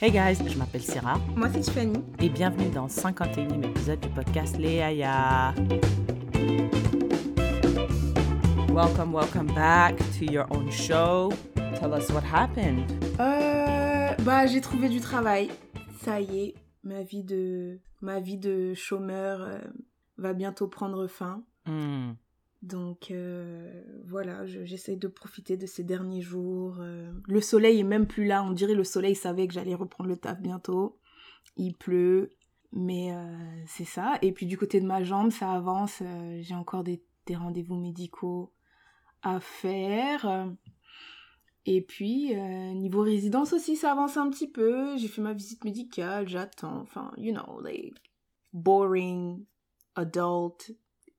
Hey guys, je m'appelle Sarah Moi, c'est Tiffany. et bienvenue dans le 51e épisode du podcast Léaya. Welcome, welcome back to your own show. Tell us what happened. Euh, bah, j'ai trouvé du travail. Ça y est, ma vie de, ma vie de chômeur euh, va bientôt prendre fin. Hmm. Donc euh, voilà, je- j'essaie de profiter de ces derniers jours. euh. Le soleil est même plus là. On dirait le soleil savait que j'allais reprendre le taf bientôt. Il pleut, mais euh, c'est ça. Et puis du côté de ma jambe, ça avance. J'ai encore des, rendez-vous médicaux à faire. Et puis niveau résidence aussi, ça avance un petit peu. J'ai fait ma visite médicale, j'attends. Enfin, you know, like boring adult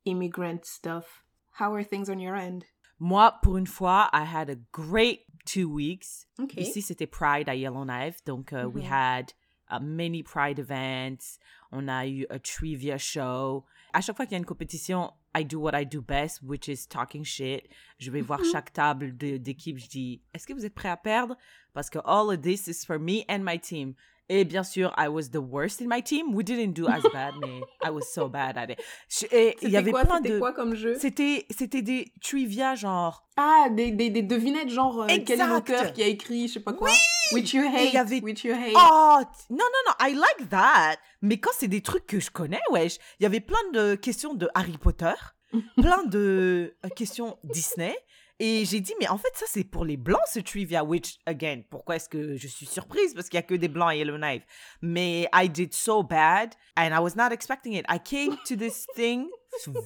immigrant stuff. How are things on your end? Moi, pour une fois, I had a great two weeks. Okay. Ici, c'était Pride à Yellowknife. Donc, euh, we Mhm. had uh, many Pride events. On a eu a trivia show. À chaque fois qu'il y a une compétition, I do what I do best, which is talking shit. Je vais voir Mhm. chaque table d'équipe. Je dis, est-ce que vous êtes prêts à perdre? Parce que all of this is for me and my team. Et bien sûr, I was the worst in my team. We didn't do as bad, mais I was so bad at it. Je- et il y C'était avait quoi, plein c'était de... quoi comme jeu? C'était c'était des trivia genre Ah, des, des, des devinettes, genre euh, quel est Exact. l'auteur qui a écrit, je sais pas quoi. Which you hate, avait- which you hate. Oh, non, non, non, I like that. Mais quand c'est des trucs que je connais, wesh, il y avait plein de questions de Harry Potter, plein de euh, questions Disney. Et j'ai dit, mais en fait, ça, c'est pour les blancs, ce trivia. Which, again, pourquoi est-ce que je suis surprise? Parce qu'il y a que des blancs à Yellowknife. Mais I did so bad, and I was not expecting it. I came to this thing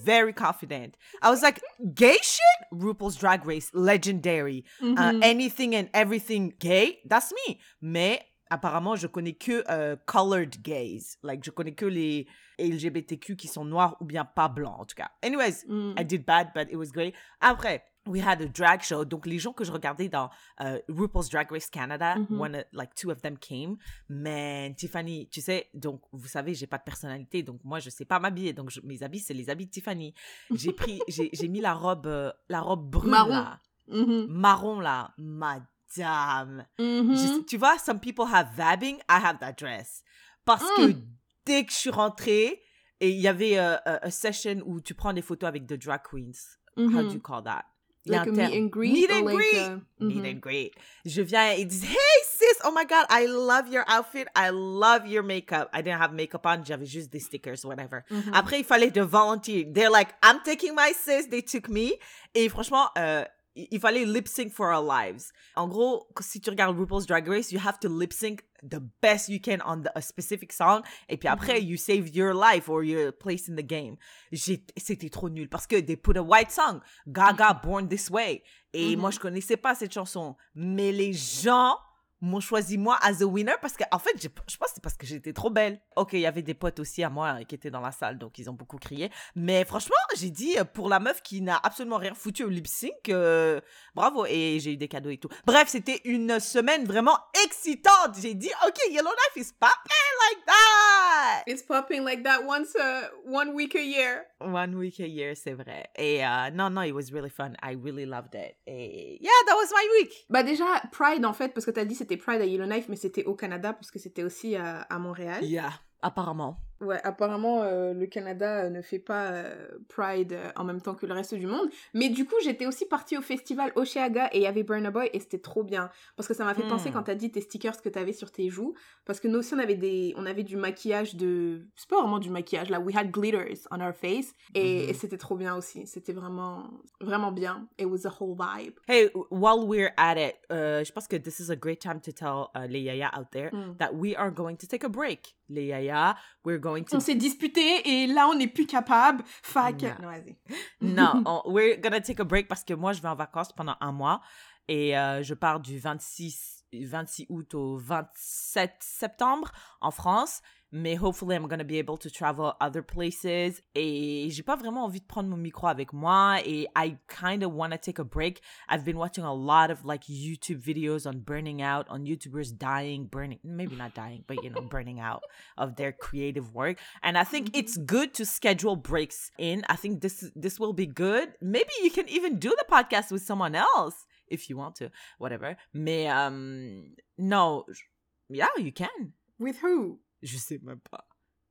very confident. I was like, gay shit? RuPaul's Drag Race, legendary. Uh, anything and everything gay, that's me. Mais apparemment, je connais que euh, colored gays. Like, je connais que les LGBTQ qui sont noirs ou bien pas blancs, en tout cas. Anyways, Mm. I did bad, but it was great. Après, we had a drag show. Donc, les gens que je regardais dans euh, RuPaul's Drag Race Canada, Mhm. one, of- like two of them came. Mais Tiffany, tu sais, donc, vous savez, j'ai pas de personnalité. Donc, moi, je sais pas m'habiller. Donc, je- mes habits, c'est les habits de Tiffany. J'ai pris, j'ai mis la robe, euh, la robe brune, Marron. là Mhm. marron là, madame. Mhm. Je- tu vois, some people have vabbing, I have that dress. Parce Mm. que dès que je suis rentrée, et il y avait euh, euh, a session où tu prends des photos avec the drag queens. How do you call that? Il y a Like a meet and greet? Meet or and like greet. a- Meet and greet. Je viens et disent Hey sis, oh my god, I love your outfit, I love your makeup. I didn't have makeup on, j'avais juste des stickers, whatever. Mhm. Après, il fallait de volunteer. They're like, I'm taking my sis, they took me. Et franchement, euh, il fallait lip sync for our lives. En gros, si tu regardes RuPaul's Drag Race, you have to lip sync the best you can on the- a specific song. Et puis après, you save your life or your place in the game. J'ai- C'était trop nul parce que they put a white song, Gaga Born This Way. Et moi, je connaissais pas cette chanson. Mais les gens m'ont choisi moi as a winner parce que en fait je, je pense que c'est parce que j'étais trop belle. Ok il y avait des potes aussi à moi qui étaient dans la salle donc ils ont beaucoup crié. Mais franchement j'ai dit euh, pour la meuf qui n'a absolument rien foutu au lip sync euh, bravo. Et j'ai eu des cadeaux et tout. Bref c'était une semaine vraiment excitante. J'ai dit ok Yellowknife is popping like that. It's popping like that once a one week a year. one week a year c'est vrai. Et euh, non non it was really fun. I really loved it. Et yeah that was my week. Bah déjà, Pride en fait, parce que t'as dit c'était Pride à Yellowknife, mais c'était au Canada, puisque c'était aussi à, Montréal. Apparemment Ouais, apparemment, euh, le Canada euh, ne fait pas euh, Pride euh, en même temps que le reste du monde. Mais du coup, j'étais aussi partie au festival Oceaga et il y avait Burna Boy et c'était trop bien. Parce que ça m'a fait Hmm. penser quand t'as dit tes stickers que t'avais sur tes joues. Parce que nous aussi, on avait, des, on avait du maquillage de... C'est pas vraiment du maquillage, là. We had glitters on our face. Et, Mhm. et c'était trop bien aussi. C'était vraiment, vraiment bien. It was a whole vibe. Hey, while we're at it, uh, je pense que this is a great time to tell uh, les yaya out there Mm. that we are going to take a break. Les yaya, we're going to... On s'est disputé et là, on n'est plus capable. Fac. Non. Non, vas-y. non, on- we're gonna take a break parce que moi, je vais en vacances pendant un mois et euh, je pars du 26, 26 août au 27 septembre en France. Mais hopefully, I'm gonna be able to travel other places. Et j'ai pas vraiment envie de prendre mon micro avec moi. Et I kind of want to take a break. I've been watching a lot of like YouTube videos on burning out, on YouTubers dying, burning, maybe not dying, but you know, burning out of their creative work. And I think it's good to schedule breaks in. I think this this will be good. Maybe you can even do the podcast with someone else if you want to, whatever. Mais um, no, Yeah, you can. With who? Je sais même pas.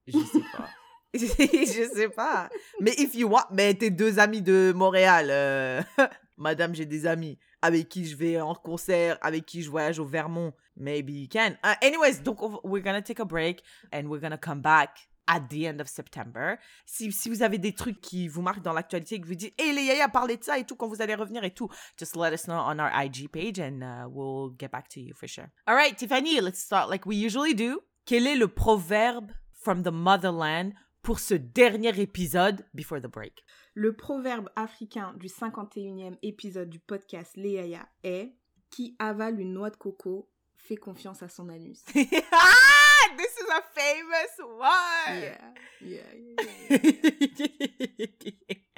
Je sais pas. je sais pas. Mais if you want, mais tes deux amis de Montréal, euh, Madame, j'ai des amis avec qui je vais en concert, avec qui je voyage au Vermont. Maybe you can. Uh, anyways, donc on- we're gonna take a break and we're gonna come back at the end of September. Si, si vous avez des trucs qui vous marquent dans l'actualité, que vous dites, hey les yaya, parlez de ça et tout quand vous allez revenir et tout, just let us know on our IG page and uh, we'll get back to you for sure. All right, Tiffany, let's start like we usually do. Quel est le proverbe from the motherland pour ce dernier épisode before the break? Le proverbe africain du 51e épisode du podcast Léaya est Qui avale une noix de coco fait confiance à son anus. ah, this is a famous one. Yeah, yeah, yeah, yeah.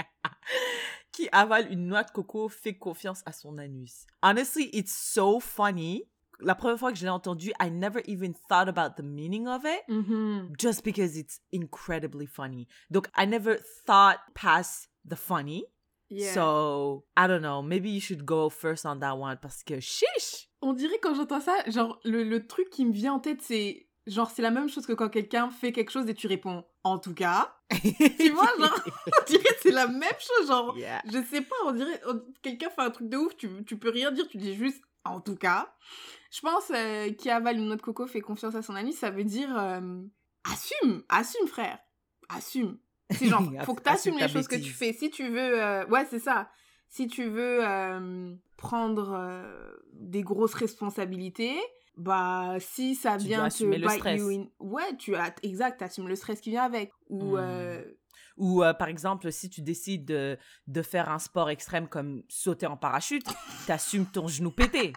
Qui avale une noix de coco fait confiance à son anus. Honestly, it's so funny. La première fois que je l'ai entendu, I never even thought about the meaning of it. Mhm. just because it's incredibly funny. Donc, I never thought past the funny. Yeah. So, I don't know. Maybe you should go first on that one parce que chiche! On dirait quand j'entends ça, genre le, le truc qui me vient en tête, c'est genre c'est la même chose que quand quelqu'un fait quelque chose et tu réponds en tout cas. Tu vois, genre on dirait c'est la même chose, genre Yeah. je sais pas, on dirait quelqu'un fait un truc de ouf, tu, tu peux rien dire, tu dis juste en tout cas. Je pense euh, qui avale une noix de coco fait confiance à son ami, ça veut dire euh, assume, assume frère, assume. C'est genre faut que t'assumes Assume les choses que tu fais. Si tu veux, euh, ouais c'est ça. Si tu veux euh, prendre des grosses responsabilités, bah si ça Tu vient te bite you in- ouais tu as exact, t'assumes le stress qui vient avec. Ou Ou, euh, par exemple, si tu décides de, de faire un sport extrême comme sauter en parachute, t'assumes ton genou pété.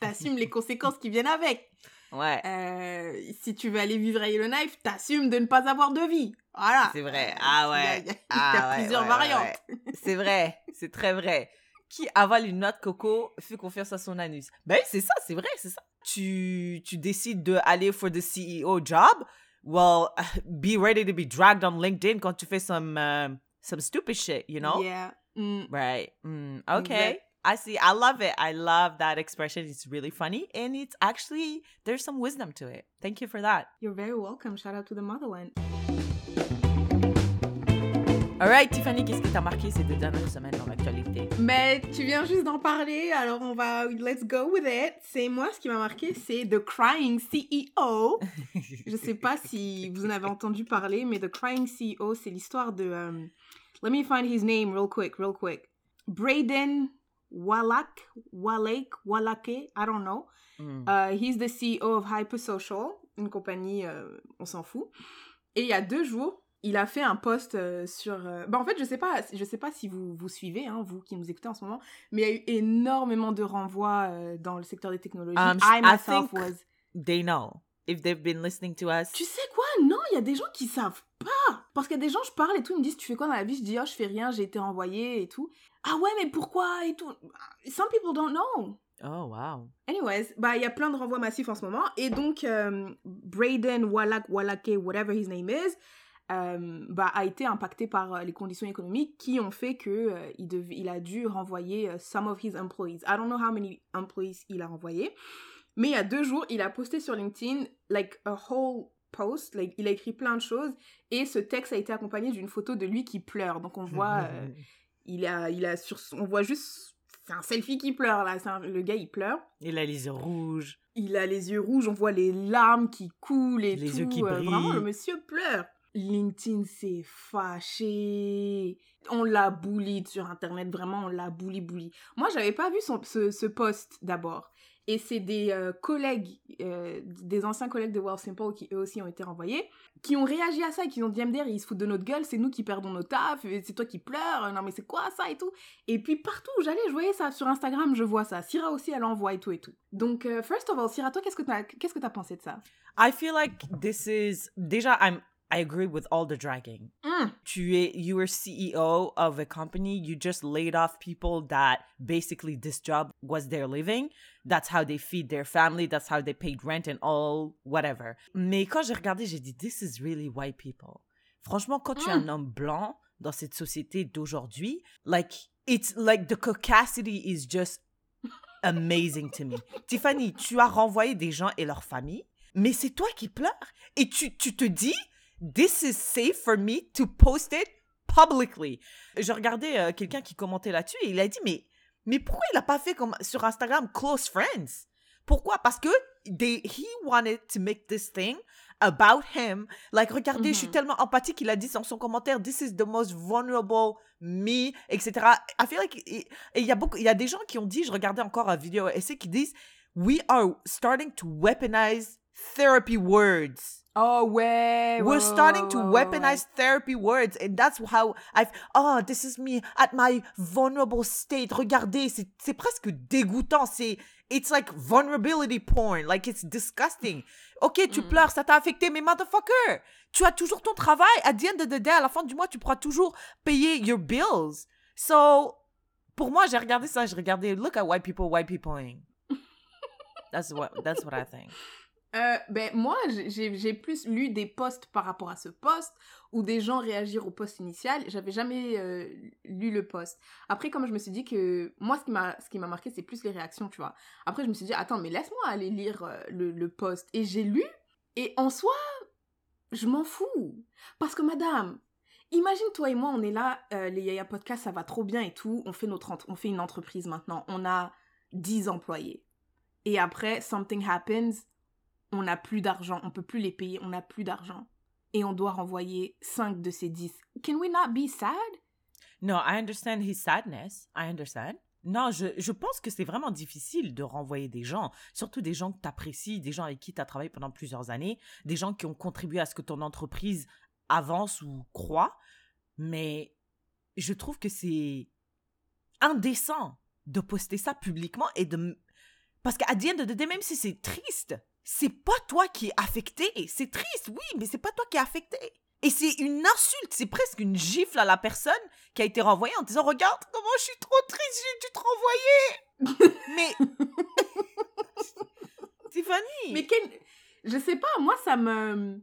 T'assumes les conséquences qui viennent avec. Ouais. Euh, si tu veux aller vivre à Yellowknife, t'assumes de ne pas avoir de vie. Voilà. C'est vrai. Euh, Ah ouais. Il y a, Ah ouais, plusieurs ouais, variantes. ouais. C'est vrai. C'est très vrai. Qui avale une noix de coco fait confiance à son anus. Ben oui, c'est ça, c'est vrai, c'est ça. Tu, tu décides de aller for the CEO job. Well, be ready to be dragged on LinkedIn quand tu fais some, um, some stupid shit, you know? Yeah. Mm. Right. Mm, okay. I see. I love it. I love that expression. It's really funny. And it's actually, there's some wisdom to it. Thank you for that. You're very welcome. Shout out to the motherland. All right, Tiffany, qu'est-ce qui t'a marqué ces deux dernières semaines dans l'actualité? Mais tu viens juste d'en parler, alors on va let's go with it. C'est moi ce qui m'a marqué, c'est The Crying CEO. Je sais pas si vous en avez entendu parler, mais The Crying CEO, c'est l'histoire de um, Let me find his name real quick, real quick. Braden Wallach, Wallake, Wallake, I don't know. Mm. Uh, he's the CEO of Hypersocial, une compagnie, euh, on s'en fout. Et il y a deux jours, il a fait un post euh, sur. euh, Bah en fait, je sais pas, je sais pas si vous vous suivez, hein, vous qui nous écoutez en ce moment, mais il y a eu énormément de renvois euh, dans le secteur des technologies. Um, I I myself think- was. They know. If they've been listening to us. Tu sais quoi? Non, il y a des gens qui savent pas. Parce qu'il y a des gens, je parle et tout, ils me disent tu fais quoi dans la vie? Je dis oh je fais rien, j'ai été renvoyée et tout. Ah ouais, mais pourquoi et tout? Some people don't know. Oh, wow. Anyways, bah il y a plein de renvois massifs en ce moment et donc euh, Braden Wallach Wallake whatever his name is euh, bah a été impacté par euh, les conditions économiques qui ont fait que euh, il, dev- il a dû renvoyer some of his employees. I don't know how many employees il a renvoyé, mais il y a deux jours il a posté sur LinkedIn like a whole post, il a écrit plein de choses et ce texte a été accompagné d'une photo de lui qui pleure. Donc on voit euh, il a il a sur on voit juste c'est un selfie qui pleure là, un- le gars il pleure Il a les yeux rouges. il a les yeux rouges, on voit les larmes qui coulent et Les tout. yeux qui euh, Vraiment, le monsieur pleure. LinkedIn s'est fâché. On l'a bully sur Internet, vraiment, on l'a bully bully. Moi, j'avais pas vu son, ce, ce post d'abord. Et c'est des euh, collègues, euh, des anciens collègues de Well Simple qui eux aussi ont été renvoyés, qui ont réagi à ça et qui ont dit MDR, ils se foutent de notre gueule, c'est nous qui perdons nos tafs, et c'est toi qui pleures, non mais c'est quoi ça et tout. Et puis partout où j'allais, je voyais ça. Sur Instagram, je vois ça. Syrah aussi, elle envoie et tout et tout. Donc, euh, first of all, Syrah, toi, qu'est-ce que t'as qu'est-ce que t'as pensé de ça? I feel like this is. Déjà, I'm. I agree with all the dragging. Hmm. Tu es, you were CEO of a company. You just laid off people that basically this job was their living. That's how they feed their family. That's how they paid rent and all whatever. Mais quand j'ai regardé, j'ai dit, this is really white people. Franchement, quand tu es un homme blanc dans cette société d'aujourd'hui, like it's like the caucasity is just amazing to me. Tiffany, tu as renvoyé des gens et leurs familles, mais c'est toi qui pleures. Et tu, tu te dis, this is safe for me to post it publicly. Je regardais euh, quelqu'un qui commentait là-dessus et il a dit, mais, mais pourquoi il n'a pas fait comme sur Instagram close friends? Pourquoi? Parce que they, he wanted to make this thing about him. Like, regardez, je suis Mhm. tellement empathique, il a dit dans son commentaire, this is the most vulnerable me, etc. I feel like, et et il y a beaucoup, il y a des gens qui ont dit, je regardais encore un vidéo essai qui disent, we are starting to weaponize therapy words. Oh ouais. We're ouais, starting ouais, to ouais, weaponize therapy words, and that's how I've. Oh, this is me at my vulnerable state. Regardez, c'est c'est presque dégoûtant. C'est it's like vulnerability porn. Like it's disgusting. Ok, tu Mm. pleures, ça t'a affecté, mais motherfucker, tu as toujours ton travail. À the end of the day, à la fin du mois, tu pourras toujours payer your bills. So, pour moi, j'ai regardé ça, j'ai regardé Look at white people, white peopleing. That's what that's what I think. Euh, ben moi, j'ai- plus lu des posts par rapport à ce post où des gens réagirent au post initial. J'avais jamais euh, lu le post. Après, comme je me suis dit que moi, ce qui m'a marqué, c'est plus les réactions, tu vois. Après, je me suis dit attends, mais laisse-moi aller lire euh, le, le post et j'ai lu et en soi, je m'en fous parce que madame. Imagine toi et moi, on est là, les Yaya Podcast, ça va trop bien et tout. On fait notre, on fait une entreprise maintenant. On a 10 employés. Et après, something happens, on n'a plus d'argent, on peut plus les payer, on n'a plus d'argent. Et on doit renvoyer 5 de ces 10. Can we not be sad? No, I understand his sadness. I understand. Non, je, je pense que c'est vraiment difficile de renvoyer des gens, surtout des gens que tu apprécies, des gens avec qui tu as travaillé pendant plusieurs années, des gens qui ont contribué à ce que ton entreprise avance ou croît. Mais je trouve que c'est indécent de poster ça publiquement et de... Parce qu'à the end of the day, même si c'est triste, c'est pas toi qui es affecté. C'est triste, oui, mais c'est pas toi qui es affecté. Et c'est une insulte, c'est presque une gifle à la personne qui a été renvoyée en disant Regarde comment je suis trop triste, j'ai dû te renvoyer. mais. Tiffany Mais Ken, je sais pas, moi ça me.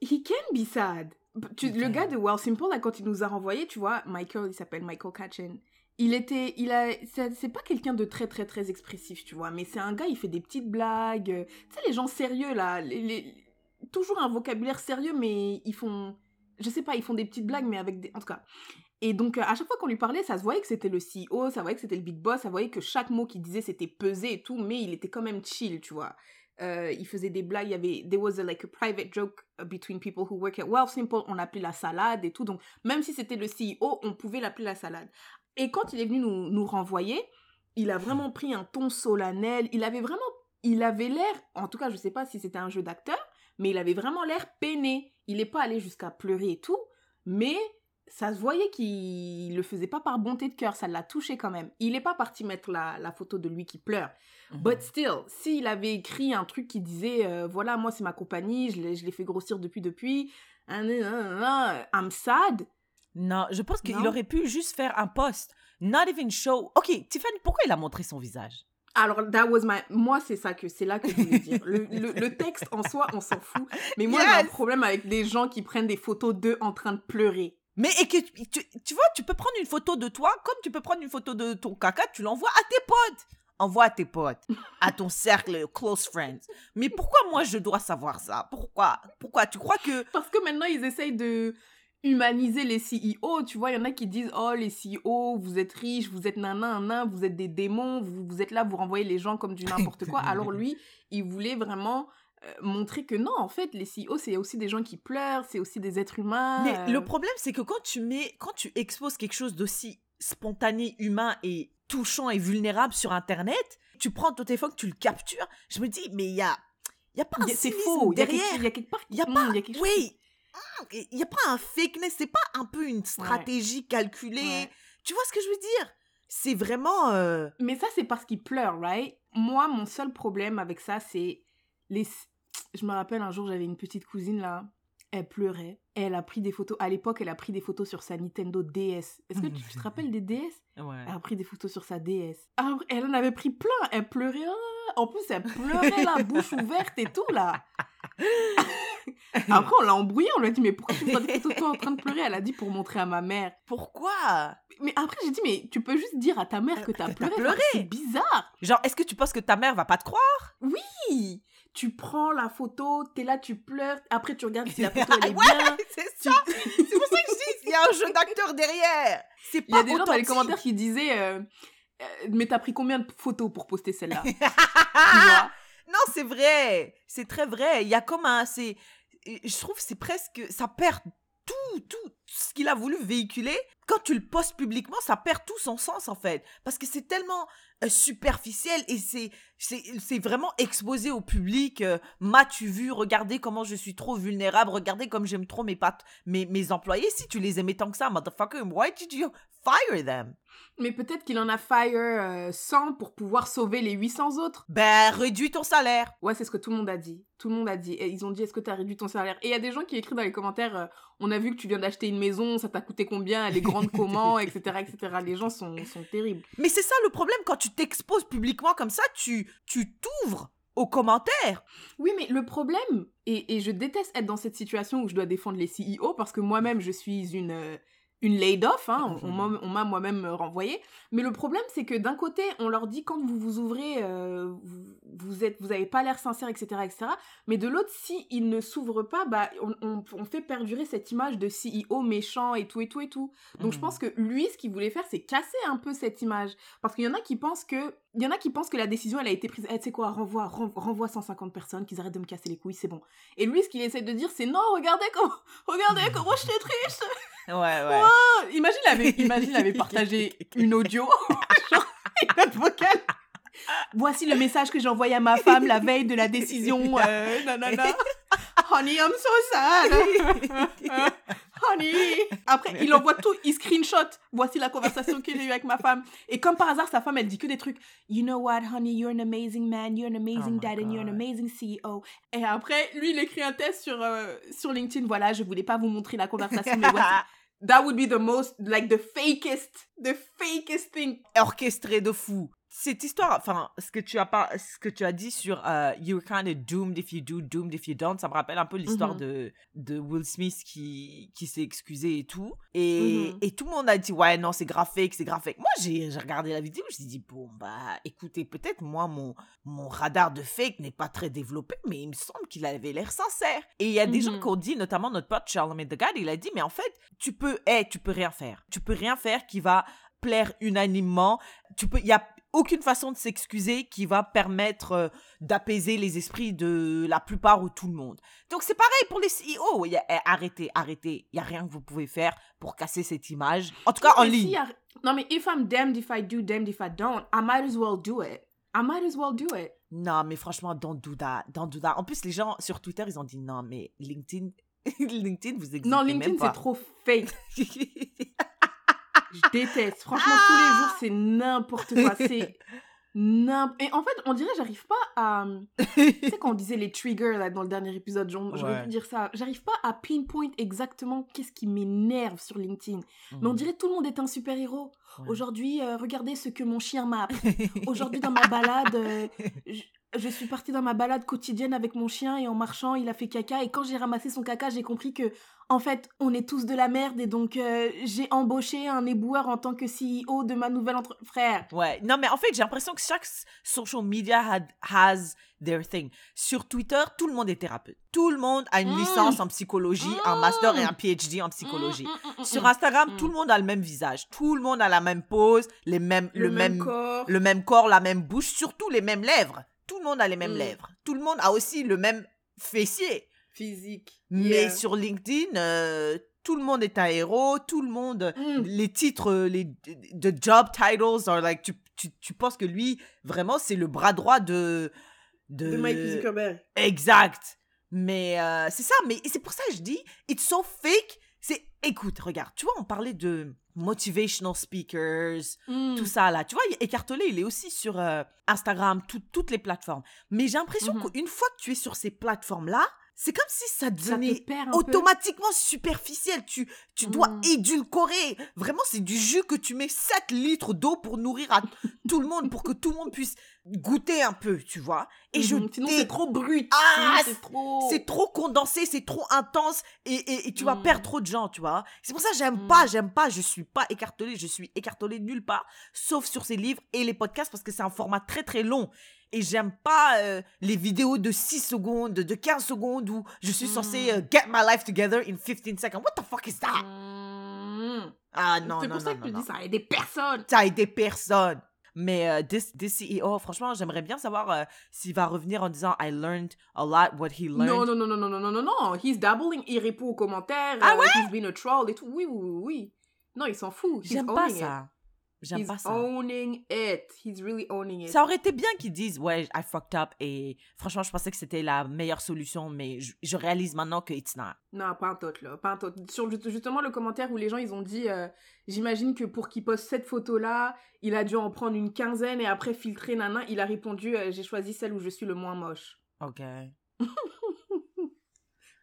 He can be sad. Tu- le gars de Well Simple, là, quand il nous a renvoyé, tu vois, Michael, il s'appelle Michael Katchen. Il était. Il a. C'est pas quelqu'un de très, très, très expressif, tu vois, mais c'est un gars, il fait des petites blagues. euh, Tu sais, les gens sérieux, là. Toujours un vocabulaire sérieux, mais ils font. Je sais pas, ils font des petites blagues, mais avec des. En tout cas. Et donc, euh, à chaque fois qu'on lui parlait, ça se voyait que c'était le CEO, ça voyait que c'était le big boss, ça voyait que chaque mot qu'il disait, c'était pesé et tout, mais il était quand même chill, tu vois. Euh, il faisait des blagues, il y avait there was a, like a private joke uh, between people who work at Wealth Simple, on l'appelait la salade et tout. Donc même si c'était le CEO, on pouvait l'appeler la salade. Et quand il est venu nous, nous renvoyer, il a vraiment pris un ton solennel, il avait vraiment il avait l'air, en tout cas, je sais pas si c'était un jeu d'acteur, mais il avait vraiment l'air peiné. Il n'est pas allé jusqu'à pleurer et tout, mais ça se voyait qu'il le faisait pas par bonté de cœur, ça l'a touché quand même. Il n'est pas parti mettre la, la photo de lui qui pleure. Mhm. But still, s'il avait écrit un truc qui disait euh, voilà, moi c'est ma compagnie, je l'ai fait grossir depuis, depuis, hein, I'm sad. Non, je pense qu'il aurait pu juste faire un post. Not even show. Ok, Tiffany, pourquoi il a montré son visage? Alors, that was my. Moi, c'est ça que c'est là que je voulais dire. Le, le- le texte en soi, on s'en fout. Mais moi, j'ai un problème avec des gens qui prennent des photos d'eux en train de pleurer. Mais et que tu vois, tu peux prendre une photo de toi comme tu peux prendre une photo de ton caca, tu l'envoies à tes potes. Envoie à tes potes, à ton cercle close friends. Mais pourquoi moi je dois savoir ça? Pourquoi? Pourquoi? Tu crois que Parce que maintenant, ils essayent de humaniser les CEO. Tu vois, il y en a qui disent Oh, les CEO, vous êtes riches, vous êtes nanan, nanan, vous êtes des démons, vous, vous êtes là, vous renvoyez les gens comme du n'importe quoi. Alors lui, il voulait vraiment euh, montrer que non, en fait, les CEO, c'est aussi des gens qui pleurent, c'est aussi des êtres humains. Mais euh, le problème, c'est que quand tu mets, quand tu exposes quelque chose d'aussi spontané, humain et touchant et vulnérable sur Internet, tu prends ton téléphone, tu le captures. Je me dis, mais il y a, il y a pas un c'est faux. Derrière. il y a quelque part. Il y a pas, il y a quelque chose oui, il y a pas un fakeness. C'est pas un peu une stratégie calculée. Ouais. Tu vois ce que je veux dire? C'est vraiment. euh, Mais ça, c'est parce qu'il pleure, right? Moi, mon seul problème avec ça, c'est les. Je me rappelle un jour, j'avais une petite cousine là. Elle pleurait. Elle a pris des photos. À l'époque, elle a pris des photos sur sa Nintendo DS. Est-ce que tu te rappelles des DS Ouais. Elle a pris des photos sur sa DS. Ah, Elle en avait pris plein. Elle pleurait. ah. En plus, elle pleurait la bouche ouverte et tout là. Après, on l'a embrouillé, on lui a dit, mais pourquoi tu prends des photos de toi en train de pleurer? Elle a dit, pour montrer à ma mère. Pourquoi? Mais après, j'ai dit, mais tu peux juste dire à ta mère que t'as que pleuré. pleuré. C'est bizarre. Genre, est-ce que tu penses que ta mère va pas te croire? Oui Tu prends la photo, t'es là, tu pleures. Après, tu regardes si la photo, elle est Ouais, bien. c'est Tu- ça. C'est pour ça que je dis, il y a un jeu d'acteur derrière. C'est Il y a pas des gens dans les commentaires qui disaient, euh, euh, mais t'as pris combien de photos pour poster celle-là? Tu vois? Non, c'est vrai. C'est très vrai. Il y a comme un. Je trouve c'est presque. Ça perd tout, tout ce qu'il a voulu véhiculer. Quand tu le postes publiquement, ça perd tout son sens, en fait. Parce que c'est tellement euh, superficiel et c'est, c'est, vraiment exposé au public. euh, M'as-tu vu Regardez comment je suis trop vulnérable. Regardez comme j'aime trop mes, pat- mes, mes employés. Si tu les aimais tant que ça, motherfucker, why did you fire them? Mais peut-être qu'il en a fire euh, 100 pour pouvoir sauver les 800 autres. Ben, réduis ton salaire. Ouais, c'est ce que tout le monde a dit. Tout le monde a dit. Et ils ont dit, est-ce que t'as réduit ton salaire? Et il y a des gens qui écrivent dans les commentaires, euh, on a vu que tu viens d'acheter une maison, ça t'a coûté combien, elle est grande comment, etc., etc. Les gens sont, sont terribles. Mais c'est ça le problème quand tu t'exposes publiquement comme ça, tu tu t'ouvres aux commentaires. Oui, mais le problème, et, et je déteste être dans cette situation où je dois défendre les CEO parce que moi-même, je suis une, euh, une laid-off, hein, on, on m'a- moi-même euh, renvoyé. Mais le problème, c'est que d'un côté, on leur dit quand vous vous ouvrez, euh, vous, êtes, vous avez pas l'air sincère, etc., etc. Mais de l'autre, si ils ne s'ouvrent pas, bah, on, on- on fait perdurer cette image de CEO méchant et tout et tout et tout. Donc je pense que lui, ce qu'il voulait faire, c'est casser un peu cette image. Parce qu'il y en a qui pensent que, il y en a qui pensent que la décision, elle a été prise. Eh, tu sais quoi, renvoie, ren- renvoie 150 personnes, qu'ils arrêtent de me casser les couilles, c'est bon. Et lui, ce qu'il essaie de dire, c'est non, regardez comment, regardez comment j'étais triste. Ouais, ouais. Ah, imagine, il avait, imagine, il avait partagé une audio, genre, une note vocale. Voici le message que j'ai envoyé à ma femme la veille de la décision. Euh, nanana. Honey, I'm so sad. Honey. Après, il envoie tout, il screenshot. Voici la conversation que j'ai eue avec ma femme. Et comme par hasard, sa femme, elle dit que des trucs. You know what, honey, you're an amazing man, you're an amazing my dad, and you're an amazing CEO. Et après, lui, il écrit un test sur, euh, sur LinkedIn. Voilà, je voulais pas vous montrer la conversation, mais voici. That would be the most, like, the fakest, the fakest thing. Orchestré de fou. Cette histoire, enfin, ce que tu as pas, ce que tu as dit sur euh, you're kind of doomed if you do, doomed if you don't, ça me rappelle un peu l'histoire Mhm. de de Will Smith qui qui s'est excusé et tout. Et, Mhm. et tout le monde a dit ouais non c'est grave fake, c'est grave fake. Moi j'ai regardé la vidéo, je me suis dit bon bah écoutez peut-être moi mon mon radar de fake n'est pas très développé, mais il me semble qu'il avait l'air sincère. Et il y a des gens Mhm. qui ont dit, notamment notre pote Charlemagne the God, il a dit mais en fait tu peux, eh, tu peux rien faire. Tu peux rien faire qui va plaire unanimement. Tu peux, il y a aucune façon de s'excuser qui va permettre euh, d'apaiser les esprits de la plupart ou tout le monde. Donc c'est pareil pour les CEO. Il y a- eh, arrêtez, arrêtez. Il y a rien que vous pouvez faire pour casser cette image. En tout cas en Mais si ligne. a- Non, mais if I'm damned if I do, damned if I don't, I might as well do it. I might as well do it. Non, mais franchement, don't do that, don't do that. En plus, les gens sur Twitter, ils ont dit non, mais LinkedIn, LinkedIn, vous existez Non, LinkedIn, c'est trop fake. Je déteste. Franchement, tous les jours, c'est n'importe quoi. C'est n'importe... Et en fait, on dirait, j'arrive pas à... Tu sais, quand on disait les triggers, là, dans le dernier épisode, j'aurais Ouais. pu dire ça. J'arrive pas à pinpoint exactement qu'est-ce qui m'énerve sur LinkedIn. Mais on dirait tout le monde est un super-héros. Ouais. Aujourd'hui, euh, regardez ce que mon chien m'a appris. Aujourd'hui, dans ma balade, euh, je, suis partie dans ma balade quotidienne avec mon chien et en marchant, il a fait caca. Et quand j'ai ramassé son caca, j'ai compris que, en fait, on est tous de la merde. Et donc, euh, j'ai embauché un éboueur en tant que CEO de ma nouvelle entre... Frère. Ouais, non, mais en fait, j'ai l'impression que chaque social media had, has their thing. Sur Twitter, tout le monde est thérapeute. Tout le monde a une Mm. licence en psychologie, un master et un PhD en psychologie. Mm, mm, mm, Sur mm. Instagram, Mm. tout le monde a le même visage. Tout le monde a la même pose, les mêmes, le, même, corps. le même corps, la même bouche, surtout les mêmes lèvres. Tout le monde a les mêmes Mm. lèvres. Tout le monde a aussi le même fessier. Physique. Mais Yeah. sur LinkedIn, euh, tout le monde est un héros, tout le monde, Mm. les titres, euh, les job titles are like, tu, tu, tu penses que lui, vraiment, c'est le bras droit de de, De Mike Zuckerberg. Exact. Mais euh, c'est ça. Mais c'est pour ça que je dis, it's so fake. C'est, écoute, regarde, tu vois, on parlait de motivational speakers, Mm. tout ça là. Tu vois, Écartelé, il est aussi sur euh, Instagram, tout- toutes les plateformes. Mais j'ai l'impression Mhm. qu'une fois que tu es sur ces plateformes-là, c'est comme si ça devenait peu? automatiquement superficiel. Tu, tu dois Mm. édulcorer. Vraiment, c'est du jus que tu mets 7 litres d'eau pour nourrir à tout le monde, pour que tout le monde puisse goûter un peu, tu vois. Et je Mhm. Sinon, c'est trop brut. Ah, c'est trop. condensé, c'est trop intense et, et- et tu vas perdre trop de gens, tu vois. C'est pour ça que j'aime pas, j'aime pas, je suis pas écartelée, je suis écartelée nulle part, sauf sur ces livres et les podcasts parce que c'est un format très très long et j'aime pas euh, les vidéos de 6 secondes, de 15 secondes où je suis censée euh, hmm. get my life together in 15 seconds. What the fuck is that? Hmm. Ah non, C'est pour ça que je dis ça aide des personnes. Ça aide des personnes. Mais euh, this, CEO, franchement, j'aimerais bien savoir euh, s'il va revenir en disant I learned a lot what he learned. Non, non, non, non, non, non, non, non, He's dabbling, il répond aux commentaires. Ah ouais? He's been a troll et tout. Oui, oui, oui. Non, il s'en fout. J'aime pas ça ça. J'aime He's pas ça. owning it. He's really owning it. Ça aurait été bien qu'ils disent ouais, I fucked up et franchement, je pensais que c'était la meilleure solution, mais je, je réalise maintenant que it's not. Non, pas un tot, là. Pas un tot. Sur ju- justement le commentaire où les gens, ils ont dit, euh, j'imagine que pour qu'il poste cette photo-là, il a dû en prendre une quinzaine et après filtrer, nana. Il a répondu, euh, j'ai choisi celle où je suis le moins moche. Ok.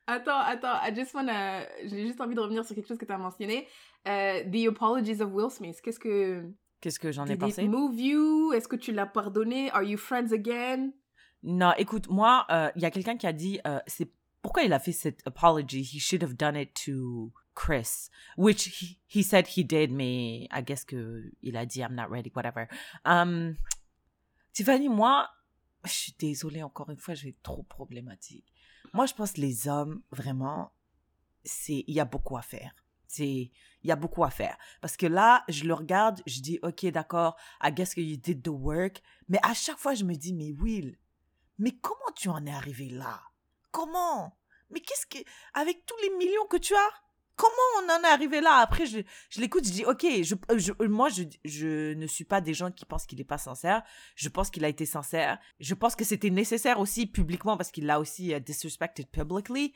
Attends, attends, I just wanna... J'ai juste envie de revenir sur quelque chose que tu as mentionné. Euh, the Apologies of Will Smith. Qu'est-ce que... Qu'est-ce que j'en ai Did pensé? it move you? Est-ce que tu l'as pardonné? Are you friends again? Non, écoute, moi, euh, il y a quelqu'un qui a dit euh, c'est pourquoi il a fait cette apology? He should have done it to Chris, which he, he said he did, mais I guess que il a dit I'm not ready, whatever. Um, Tiffany, moi, je suis désolée encore une fois, être trop problématique. Moi, je pense que les hommes, vraiment, c'est il y a beaucoup à faire. C'est il y a beaucoup à faire. Parce que là, je le regarde, je dis OK, d'accord, I guess que you did the work, mais à chaque fois je me dis mais Will, mais comment tu en es arrivé là? Comment? Mais qu'est-ce que avec tous les millions que tu as Comment on en est arrivé là? Après, je, je l'écoute, je dis, ok, je, je- moi, je, je ne suis pas des gens qui pensent qu'il n'est pas sincère. Je pense qu'il a été sincère. Je pense que c'était nécessaire aussi publiquement parce qu'il l'a aussi euh, disrespected publicly.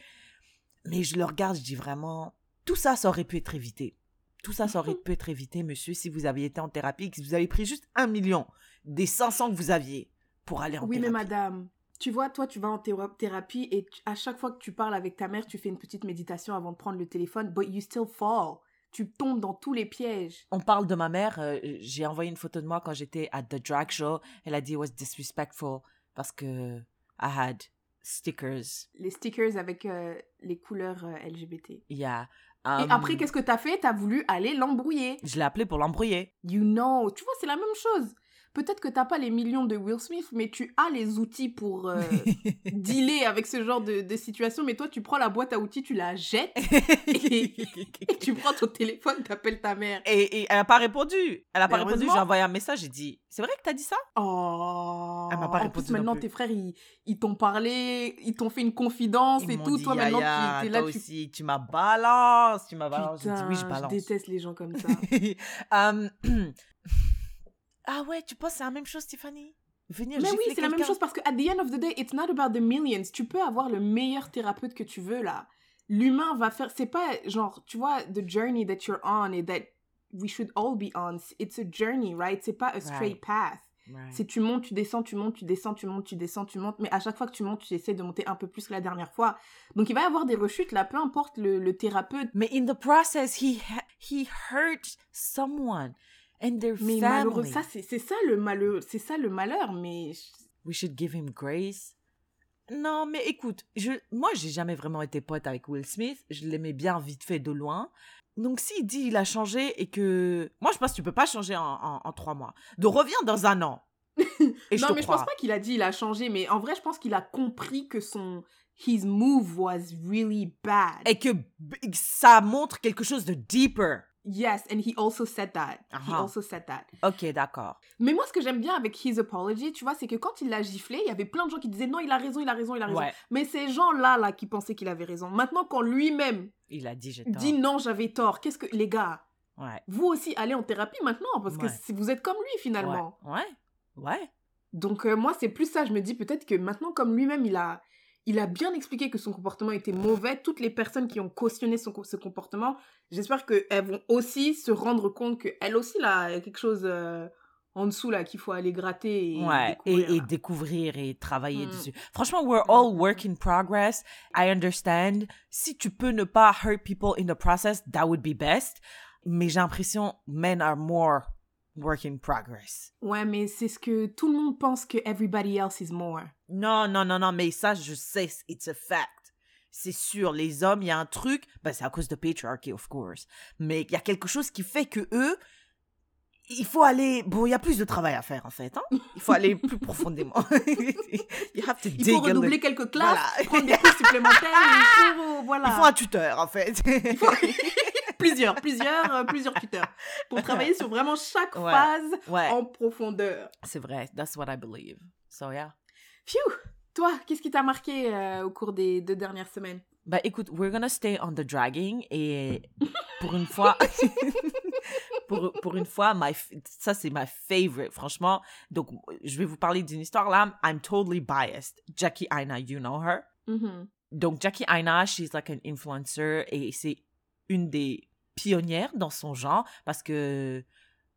Mais je le regarde, je dis vraiment, tout ça, ça aurait pu être évité. Tout ça, ça aurait pu être évité, monsieur, si vous aviez été en thérapie, que vous avez pris juste un million des 500 que vous aviez pour aller en Oui, mais thérapie. madame, tu vois, toi, tu vas en théra- thérapie et à chaque fois que tu parles avec ta mère, tu fais une petite méditation avant de prendre le téléphone, but you still fall. Tu tombes dans tous les pièges. On parle de ma mère. euh, J'ai envoyé une photo de moi quand j'étais à The Drag Show. Elle a dit it was disrespectful parce que I had stickers. Les stickers avec euh, les couleurs euh, LGBT. Yeah. Et Um, après, qu'est-ce que t'as fait? T'as voulu aller l'embrouiller. Je l'ai appelé pour l'embrouiller. You know. Tu vois, c'est la même chose. Peut-être que t'as pas les millions de Will Smith, mais tu as les outils pour euh, dealer avec ce genre de, de situation. Mais toi, tu prends la boîte à outils, tu la jettes et tu prends ton téléphone, t'appelles ta mère. et, et elle n'a pas répondu. Elle n'a pas répondu. J'ai envoyé un message. J'ai dit C'est vrai que t'as dit ça? Oh. Elle m'a pas en répondu plus, maintenant, plus. tes frères, ils, ils t'ont parlé, ils t'ont fait une confidence Ils et tout. dit, Toi, maintenant, tu es là, toi tu. aussi, tu m'as balance. Tu m'as balance. Putain, Oui, je balance. déteste les gens comme ça. Um, ah ouais, tu penses que c'est la même chose, Tiffany Venir Mais oui, c'est la même chose parce que at the end of the day, it's not about the millions. Tu peux avoir le meilleur thérapeute que tu veux là. L'humain va faire. C'est pas genre, tu vois, the journey that you're on et that we should all be on. It's a journey, right? C'est pas a straight Right. path. Right. C'est tu montes, tu descends, tu montes, tu descends, tu montes, tu descends, tu montes. Mais à chaque fois que tu montes, tu essaies de monter un peu plus que la dernière fois. Donc il va y avoir des rechutes là, peu importe le, le thérapeute. Mais in the process, he he hurt someone and their Mais family. malheureux, ça c'est ça le malheur, c'est ça le malheur. Mais We should give him grace. Non, mais écoute, je, moi, j'ai jamais vraiment été pote avec Will Smith. Je l'aimais bien vite fait de loin. Donc, s'il dit il a changé et que. Moi, je pense que tu peux pas changer en, en, en trois mois. Donc, reviens dans un an. Et je non, mais je pense pas qu'il a dit il a changé, mais en vrai, je pense qu'il a compris que son his move was really bad. Et que ça montre quelque chose de deeper. Yes, and he also said that. He Ah. also said that. Ok, d'accord. Mais moi, ce que j'aime bien avec his apology, tu vois, c'est que quand il l'a giflé, il y avait plein de gens qui disaient non, il a raison, il a raison, il a raison. Ouais, Mais ces gens-là, là, qui pensaient qu'il avait raison. Maintenant, quand lui-même il a dit j'ai tort. dit non, j'avais tort, qu'est-ce que les gars, Ouais. vous aussi allez en thérapie maintenant parce que Ouais. si vous êtes comme lui finalement. Ouais. Ouais. ouais. Donc euh, moi, c'est plus ça. Je me dis peut-être que maintenant, comme lui-même, il a, il a bien expliqué que son comportement était mauvais. Toutes les personnes qui ont cautionné son, ce comportement, j'espère qu'elles vont aussi se rendre compte qu'elle aussi, là, il y a quelque chose euh, en dessous là qu'il faut aller gratter et Ouais, découvrir. et, découvrir et travailler Mm. dessus. Franchement, we're all work in progress. I understand. Si tu peux ne pas hurt people in the process, that would be best. Mais j'ai l'impression men are more work in progress. Ouais, mais c'est ce que tout le monde pense que everybody else is more. Non, non, non, non, mais ça, je sais, it's a fact. C'est sûr, les hommes, il y a un truc, ben, c'est à cause de patriarchy, of course. Mais il y a quelque chose qui fait que eux, il faut aller. Bon, il y a plus de travail à faire, en fait. Hein? Il faut aller plus profondément. you have to Il faut redoubler quelques classes, Voilà. prendre des cours supplémentaires, il faut, voilà. Il faut un tuteur, en fait. Plusieurs, plusieurs, euh, plusieurs tuteurs pour travailler sur vraiment chaque Ouais. phase ouais, en profondeur. c'est vrai. That's what I believe. So, yeah. Phew Toi, qu'est-ce qui t'a marqué euh, au cours des deux dernières semaines? Bah écoute, we're gonna stay on the dragging et pour une fois, pour, pour une fois, my, ça c'est my favorite, franchement. Donc je vais vous parler d'une histoire là. I'm totally biased. Jackie Aina, you know her? Mhm. Donc Jackie Aina, she's like an influencer et c'est une des pionnières dans son genre parce que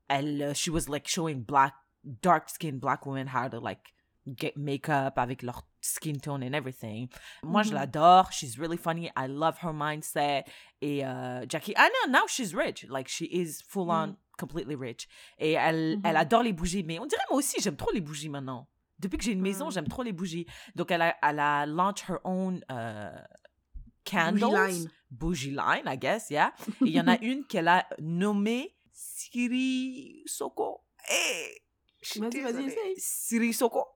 elle, euh, she was like showing black, dark skinned black women how to like get makeup avec leur skin tone and everything. Moi, je Mhm. l'adore. She's really funny. I love her mindset. Et euh, Jackie Aina, now she's rich. Like, she is full on, Mhm. completely rich. Et elle, elle adore les bougies. Mais on dirait moi aussi, j'aime trop les bougies maintenant. Depuis que j'ai une maison, Mhm. j'aime trop les bougies. Donc, elle a, elle a launch her own euh, candles. Bougie line. Bougie line, I guess, yeah. Et il y en a une qu'elle a nommée Siri Soko. Hey, Vas-y, vas-y, essaye. Siri Soko.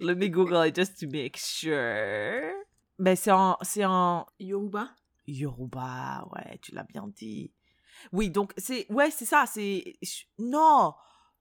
Let me Google it just to make sure. Ben, c'est en, c'est en Yoruba? Yoruba, ouais, tu l'as bien dit. Oui, donc, c'est, ouais, c'est ça, c'est, non,